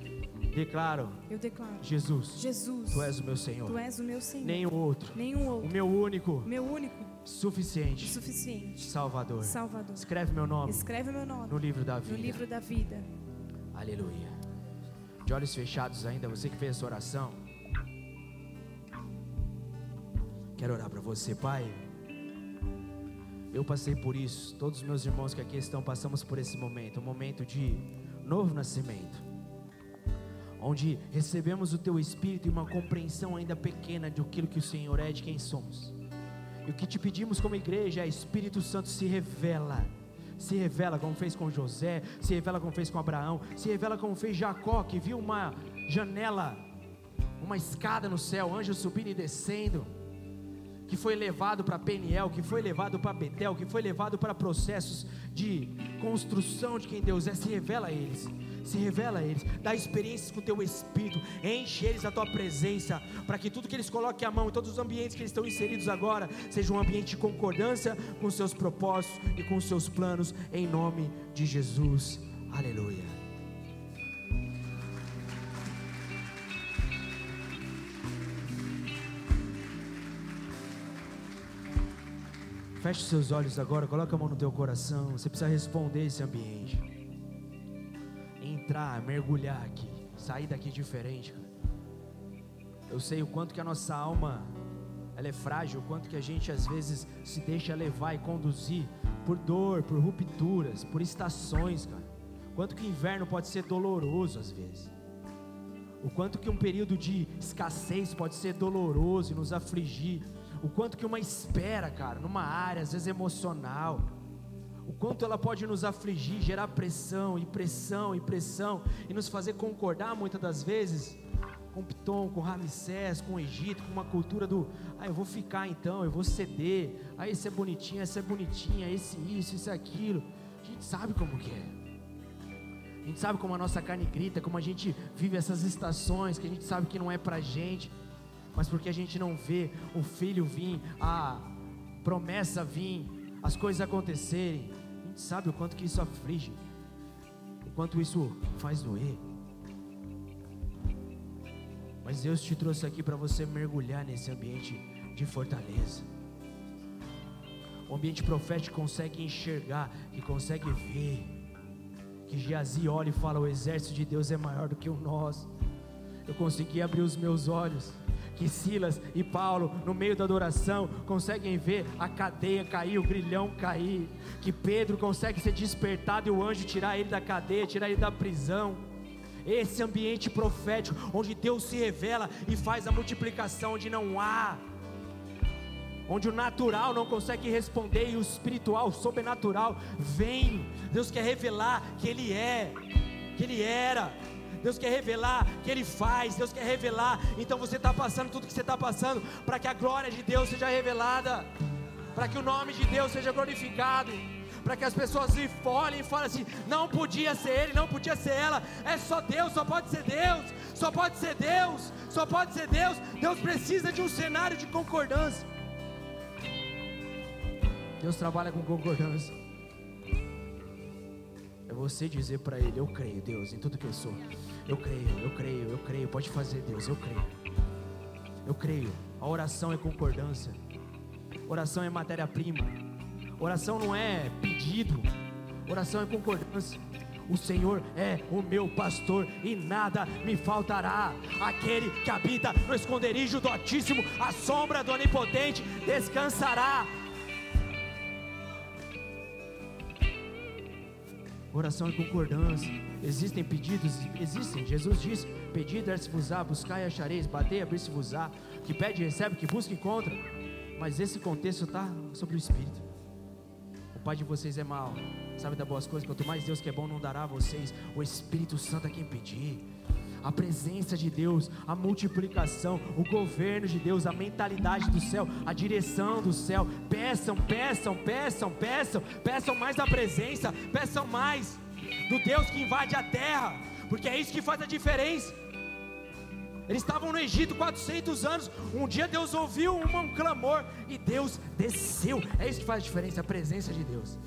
Declaro. Eu declaro. Jesus. Jesus. Tu és o meu Senhor. Tu és o meu Senhor. Nenhum outro. Nenhum outro. O meu único. Meu único. Suficiente. Suficiente. Salvador. Salvador. Escreve meu nome. Escreve meu nome. No livro da vida. No livro da vida. Aleluia. De olhos fechados ainda, você que fez essa oração. Quero orar para você, Pai. Eu passei por isso, todos os meus irmãos que aqui estão, passamos por esse momento, um momento de novo nascimento, onde recebemos o Teu Espírito e uma compreensão ainda pequena de aquilo que o Senhor é, de quem somos. E o que te pedimos como igreja é: Espírito Santo se revela, se revela como fez com José, se revela como fez com Abraão, se revela como fez Jacó, que viu uma janela uma escada no céu, anjos subindo e descendo, que foi levado para Peniel, que foi levado para Betel, que foi levado para processos de construção de quem Deus é, se revela a eles se revela a eles, dá experiências com o teu espírito, enche eles da tua presença, para que tudo que eles coloquem a mão, em todos os ambientes que eles estão inseridos agora, seja um ambiente de concordância com os seus propósitos e com os seus planos, em nome de Jesus. Aleluia. Feche seus olhos agora, coloca a mão no teu coração. Você precisa responder esse ambiente entrar, mergulhar aqui, sair daqui diferente, cara. Eu sei o quanto que a nossa alma ela é frágil, o quanto que a gente às vezes se deixa levar e conduzir por dor, por rupturas, por estações, cara. Quanto que o inverno pode ser doloroso às vezes. O quanto que um período de escassez pode ser doloroso e nos afligir. O quanto que uma espera, cara, numa área às vezes emocional, o quanto ela pode nos afligir, gerar pressão e pressão e pressão e nos fazer concordar muitas das vezes com Piton, com Ramsés, com o Egito, com uma cultura do, ah, eu vou ficar então, eu vou ceder, ah, esse é bonitinho, essa é bonitinha, esse isso, isso aquilo. A gente sabe como que é. A gente sabe como a nossa carne grita, como a gente vive essas estações que a gente sabe que não é pra gente, mas porque a gente não vê o filho vir, a promessa vir, as coisas acontecerem, sabe o quanto que isso aflige, o quanto isso faz doer. Mas Deus te trouxe aqui para você mergulhar nesse ambiente de fortaleza. O ambiente profético consegue enxergar, que consegue ver. Que Geazi olha e fala: O exército de Deus é maior do que o nosso. Eu consegui abrir os meus olhos que Silas e Paulo, no meio da adoração, conseguem ver a cadeia cair, o grilhão cair, que Pedro consegue ser despertado e o anjo tirar ele da cadeia, tirar ele da prisão. Esse ambiente profético, onde Deus se revela e faz a multiplicação, onde não há, onde o natural não consegue responder e o espiritual, o sobrenatural, vem. Deus quer revelar que Ele é, que Ele era, Deus quer revelar que Ele faz, Deus quer revelar. Então você está passando tudo que você está passando para que a glória de Deus seja revelada, para que o nome de Deus seja glorificado. Para que as pessoas se olhem e falem assim: não podia ser ele, não podia ser ela, é só Deus, só pode ser Deus, só pode ser Deus, só pode ser Deus. Deus precisa de um cenário de concordância. Deus trabalha com concordância. É você dizer para Ele: Eu creio, Deus, em tudo que eu sou. Eu creio, eu creio, eu creio. Pode fazer, Deus, eu creio. Eu creio. A oração é concordância. Oração é matéria-prima. Oração não é pedido. Oração é concordância. O Senhor é o meu pastor e nada me faltará. Aquele que habita no esconderijo do Altíssimo, a sombra do Onipotente, descansará. Oração é concordância. Existem pedidos, existem. Jesus disse: Pedi, dar-se-vos-á, buscai e achareis, batei, abrir-se-vos-á. Que pede, recebe, que busca, encontra. Mas esse contexto está sobre o Espírito. O Pai de vocês é mau, sabe das boas coisas. Quanto mais Deus que é bom não dará a vocês. O Espírito Santo é quem pedir. A presença de Deus, a multiplicação, o governo de Deus, a mentalidade do céu, a direção do céu. Peçam, peçam, peçam, peçam, peçam mais da presença, peçam mais do Deus que invade a terra, porque é isso que faz a diferença. Eles estavam no Egito 400 anos. Um dia Deus ouviu um clamor e Deus desceu. É isso que faz a diferença, a presença de Deus.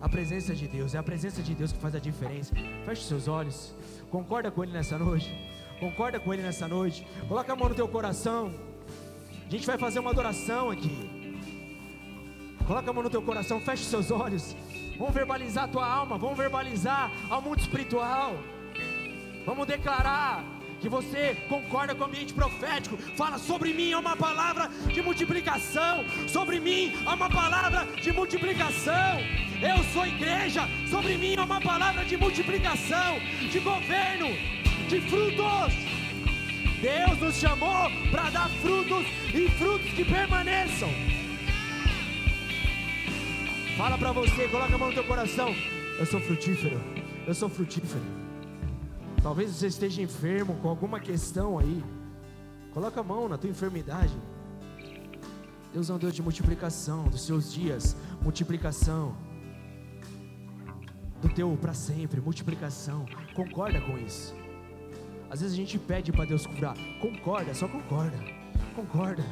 A presença de Deus, é a presença de Deus que faz a diferença. Feche seus olhos. Concorda com Ele nessa noite. Concorda com Ele nessa noite. Coloca a mão no teu coração. A gente vai fazer uma adoração aqui. Coloca a mão no teu coração, feche seus olhos. Vamos verbalizar a tua alma, vamos verbalizar ao mundo espiritual. Vamos declarar que você concorda com o ambiente profético. Fala sobre mim é uma palavra de multiplicação. Sobre mim é uma palavra de multiplicação. Eu sou igreja. Sobre mim é uma palavra de multiplicação, de governo, de frutos. Deus nos chamou para dar frutos e frutos que permaneçam. Fala para você, coloca a mão no teu coração. Eu sou frutífero. Eu sou frutífero. Talvez você esteja enfermo com alguma questão aí. Coloca a mão na tua enfermidade. Deus é um Deus de multiplicação dos seus dias, multiplicação do teu para sempre, multiplicação. Concorda com isso? Às vezes a gente pede para Deus curar, concorda, só concorda, concorda.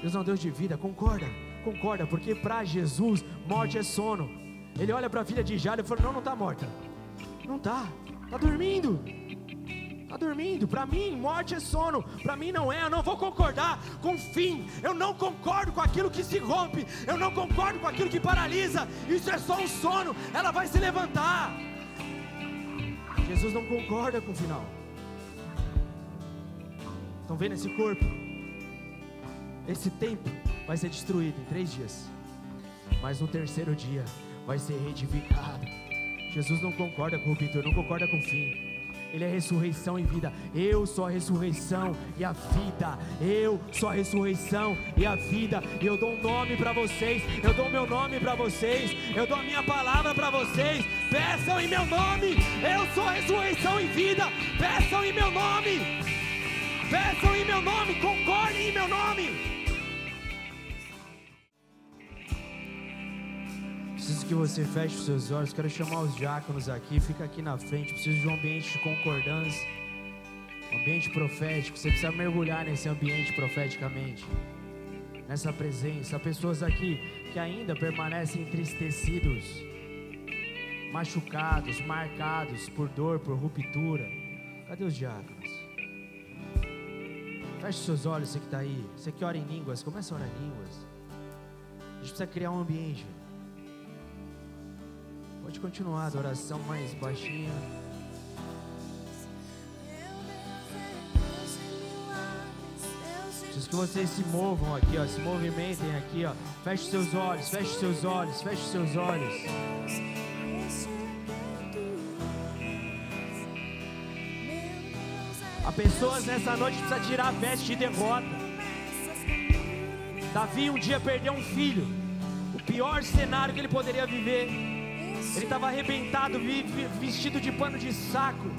Deus é um Deus de vida, concorda, concorda, porque para Jesus morte é sono. Ele olha para a filha de Jairo e fala: Não, não está morta, não está, está dormindo. Está dormindo. Para mim, morte é sono. Para mim, não é. Eu não vou concordar com o fim. Eu não concordo com aquilo que se rompe. Eu não concordo com aquilo que paralisa. Isso é só um sono. Ela vai se levantar. Jesus não concorda com o final. Estão vendo esse corpo? Esse tempo vai ser destruído em três dias. Mas no terceiro dia vai ser reedificado. Jesus não concorda com o ruptura, não concorda com o fim. Ele é ressurreição e vida. Eu sou a ressurreição e a vida. Eu sou a ressurreição e a vida. E eu dou um nome para vocês. Eu dou meu nome para vocês. Eu dou a minha palavra para vocês. Peçam em meu nome. Eu sou a ressurreição e vida. Peçam em meu nome. Peçam em meu nome. Concordem em meu nome. Que você feche os seus olhos. Quero chamar os diáconos aqui. Fica aqui na frente. Preciso de um ambiente de concordância. Um ambiente profético. Você precisa mergulhar nesse ambiente profeticamente. Nessa presença. Há pessoas aqui que ainda permanecem entristecidos, machucados, marcados por dor, por ruptura. Cadê os diáconos? Feche seus olhos, você que está aí. Você que ora em línguas, começa a orar em línguas. A gente precisa criar um ambiente. Pode continuar a adoração mais baixinha. Preciso que vocês se movam aqui, ó, se movimentem aqui, ó. Feche seus olhos, feche seus olhos, feche seus olhos. Há pessoas nessa noite que precisam tirar a veste de derrota. Davi um dia perdeu um filho. O pior cenário que ele poderia viver. Ele estava arrebentado, vestido de pano de saco.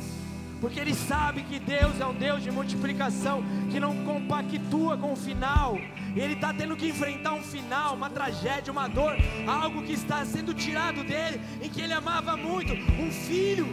Porque ele sabe que Deus é um Deus de multiplicação, que não compactua com o final. Ele está tendo que enfrentar um final, uma tragédia, uma dor, algo que está sendo tirado dele, em que ele amava muito, um filho.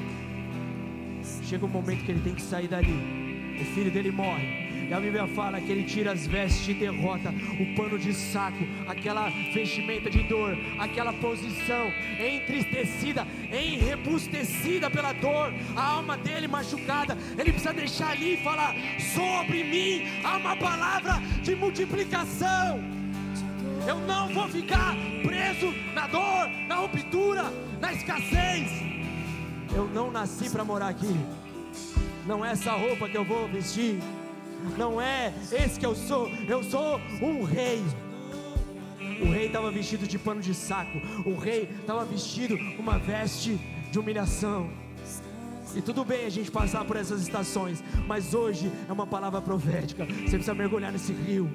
Chega um momento que ele tem que sair dali. O filho dele morre. E a Bíblia fala que ele tira as vestes de derrota, o pano de saco, aquela vestimenta de dor, aquela posição entristecida, enrebustecida pela dor, a alma dele machucada. Ele precisa deixar ali e falar: sobre mim há uma palavra de multiplicação. Eu não vou ficar preso na dor, na ruptura, na escassez. Eu não nasci para morar aqui. Não é essa roupa que eu vou vestir não é esse que eu sou, eu sou um rei. O rei estava vestido de pano de saco, o rei estava vestido uma veste de humilhação. E tudo bem a gente passar por essas estações, mas hoje é uma palavra profética. Você precisa mergulhar nesse rio.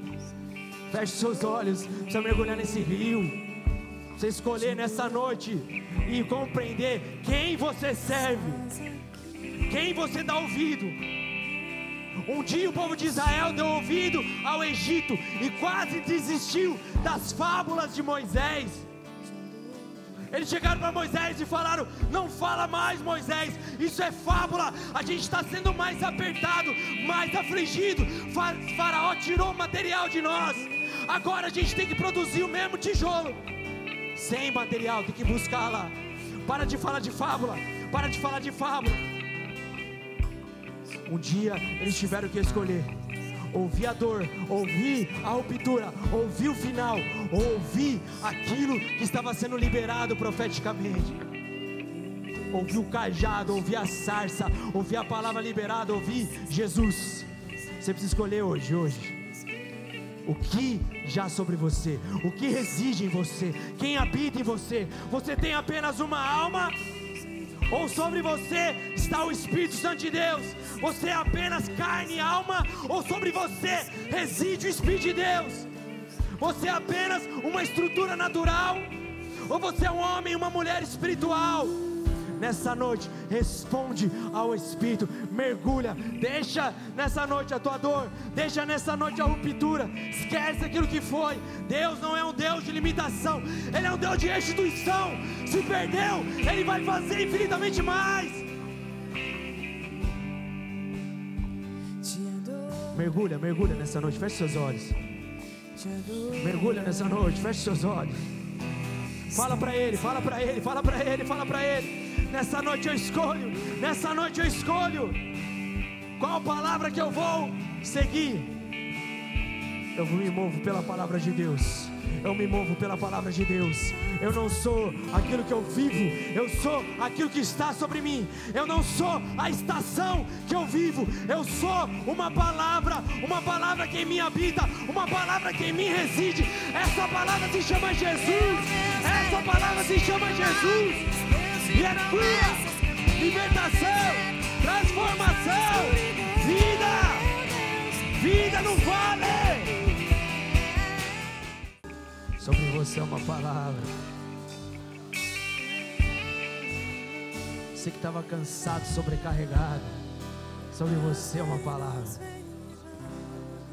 Feche seus olhos, precisa mergulhar nesse rio. Você escolher nessa noite e compreender quem você serve, quem você dá ouvido. Um dia o povo de Israel deu ouvido ao Egito e quase desistiu das fábulas de Moisés. Eles chegaram para Moisés e falaram: Não fala mais, Moisés, isso é fábula. A gente está sendo mais apertado, mais afligido. Faraó tirou material de nós. Agora a gente tem que produzir o mesmo tijolo. Sem material, tem que buscar lá. Para de falar de fábula. Para de falar de fábula. Um dia eles tiveram que escolher ouvir a dor, ouvir a ruptura, ouvir o final, ouvir aquilo que estava sendo liberado profeticamente. Ouvir o cajado, ouvir a sarça, ouvir a palavra liberada, ouvir Jesus. Você precisa escolher hoje, hoje. O que já sobre você, o que reside em você, quem habita em você. Você tem apenas uma alma ou sobre você está o Espírito Santo de Deus. Você é apenas carne e alma, ou sobre você reside o Espírito de Deus. Você é apenas uma estrutura natural, ou você é um homem e uma mulher espiritual. Nessa noite, responde ao Espírito, mergulha, deixa nessa noite a tua dor, deixa nessa noite a ruptura, esquece aquilo que foi. Deus não é um Deus de limitação, Ele é um Deus de restituição. Se perdeu, Ele vai fazer infinitamente mais. Mergulha, mergulha nessa noite, feche seus olhos. Mergulha nessa noite, feche seus olhos. Fala para ele, fala para ele, fala para ele, fala para ele. Nessa noite eu escolho, nessa noite eu escolho. Qual palavra que eu vou seguir? Eu me movo pela palavra de Deus. Eu me movo pela palavra de Deus. Eu não sou aquilo que eu vivo, eu sou aquilo que está sobre mim. Eu não sou a estação que eu vivo, eu sou uma palavra, uma palavra que em mim habita, uma palavra que em mim reside. Essa palavra se chama Jesus. Essa palavra se chama Jesus. E é cura, libertação, transformação, vida, vida no vale. Sobre você é uma palavra. Você que estava cansado, sobrecarregado. Sobre você é uma palavra.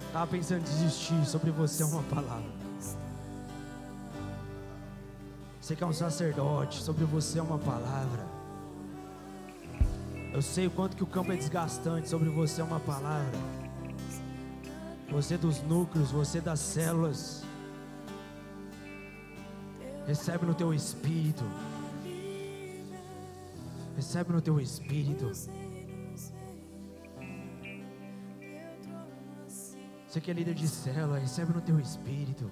Estava pensando em desistir. Sobre você é uma palavra. Você que é um sacerdote. Sobre você é uma palavra. Eu sei o quanto que o campo é desgastante. Sobre você é uma palavra. Você dos núcleos, você das células. Recebe no teu espírito. Recebe no teu espírito. Você que é líder de célula, recebe no teu espírito.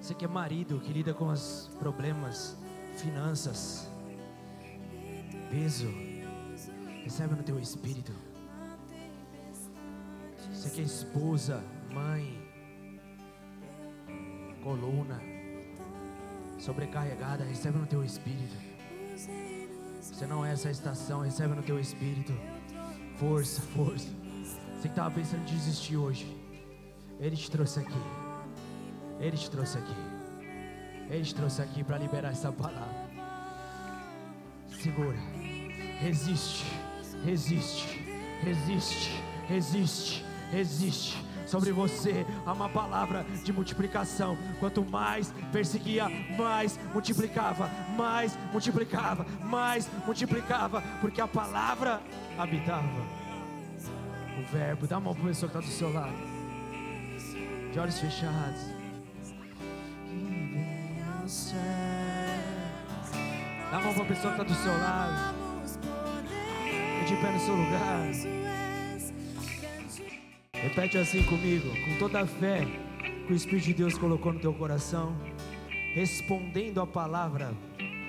Você que é marido, que lida com os problemas, finanças, peso, recebe no teu espírito. Você que é esposa, mãe, coluna, sobrecarregada, recebe no teu espírito. Você não é essa estação, recebe no teu espírito. Força, força. Você que estava pensando em desistir hoje, Ele te trouxe aqui. Ele te trouxe aqui. Ele te trouxe aqui para liberar essa palavra. Segura. Resiste. Resiste. Resiste. Resiste. Resiste sobre você há uma palavra de multiplicação. Quanto mais perseguia, mais multiplicava, mais multiplicava, mais multiplicava, porque a palavra habitava. O verbo, dá a mão para a pessoa que está do seu lado, de olhos fechados. Dá a mão para a pessoa que está do seu lado, de pé no seu lugar. Repete assim comigo, com toda a fé que o Espírito de Deus colocou no teu coração, respondendo a palavra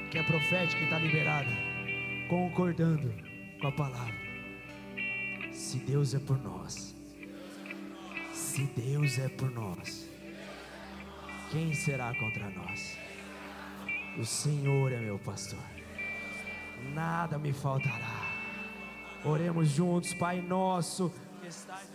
que é profética e está liberada, concordando com a palavra. Se Deus é por nós, se Deus é por nós, quem será contra nós? O Senhor é meu pastor, nada me faltará. Oremos juntos, Pai nosso que estás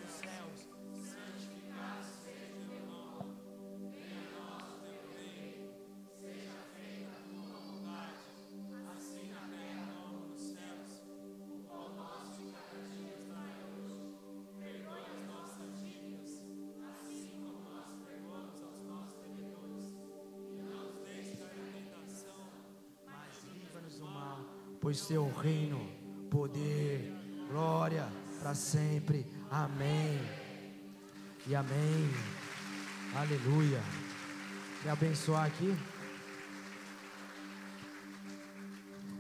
teu reino, poder, glória para sempre. Amém. E amém. Aleluia. Quer abençoar aqui?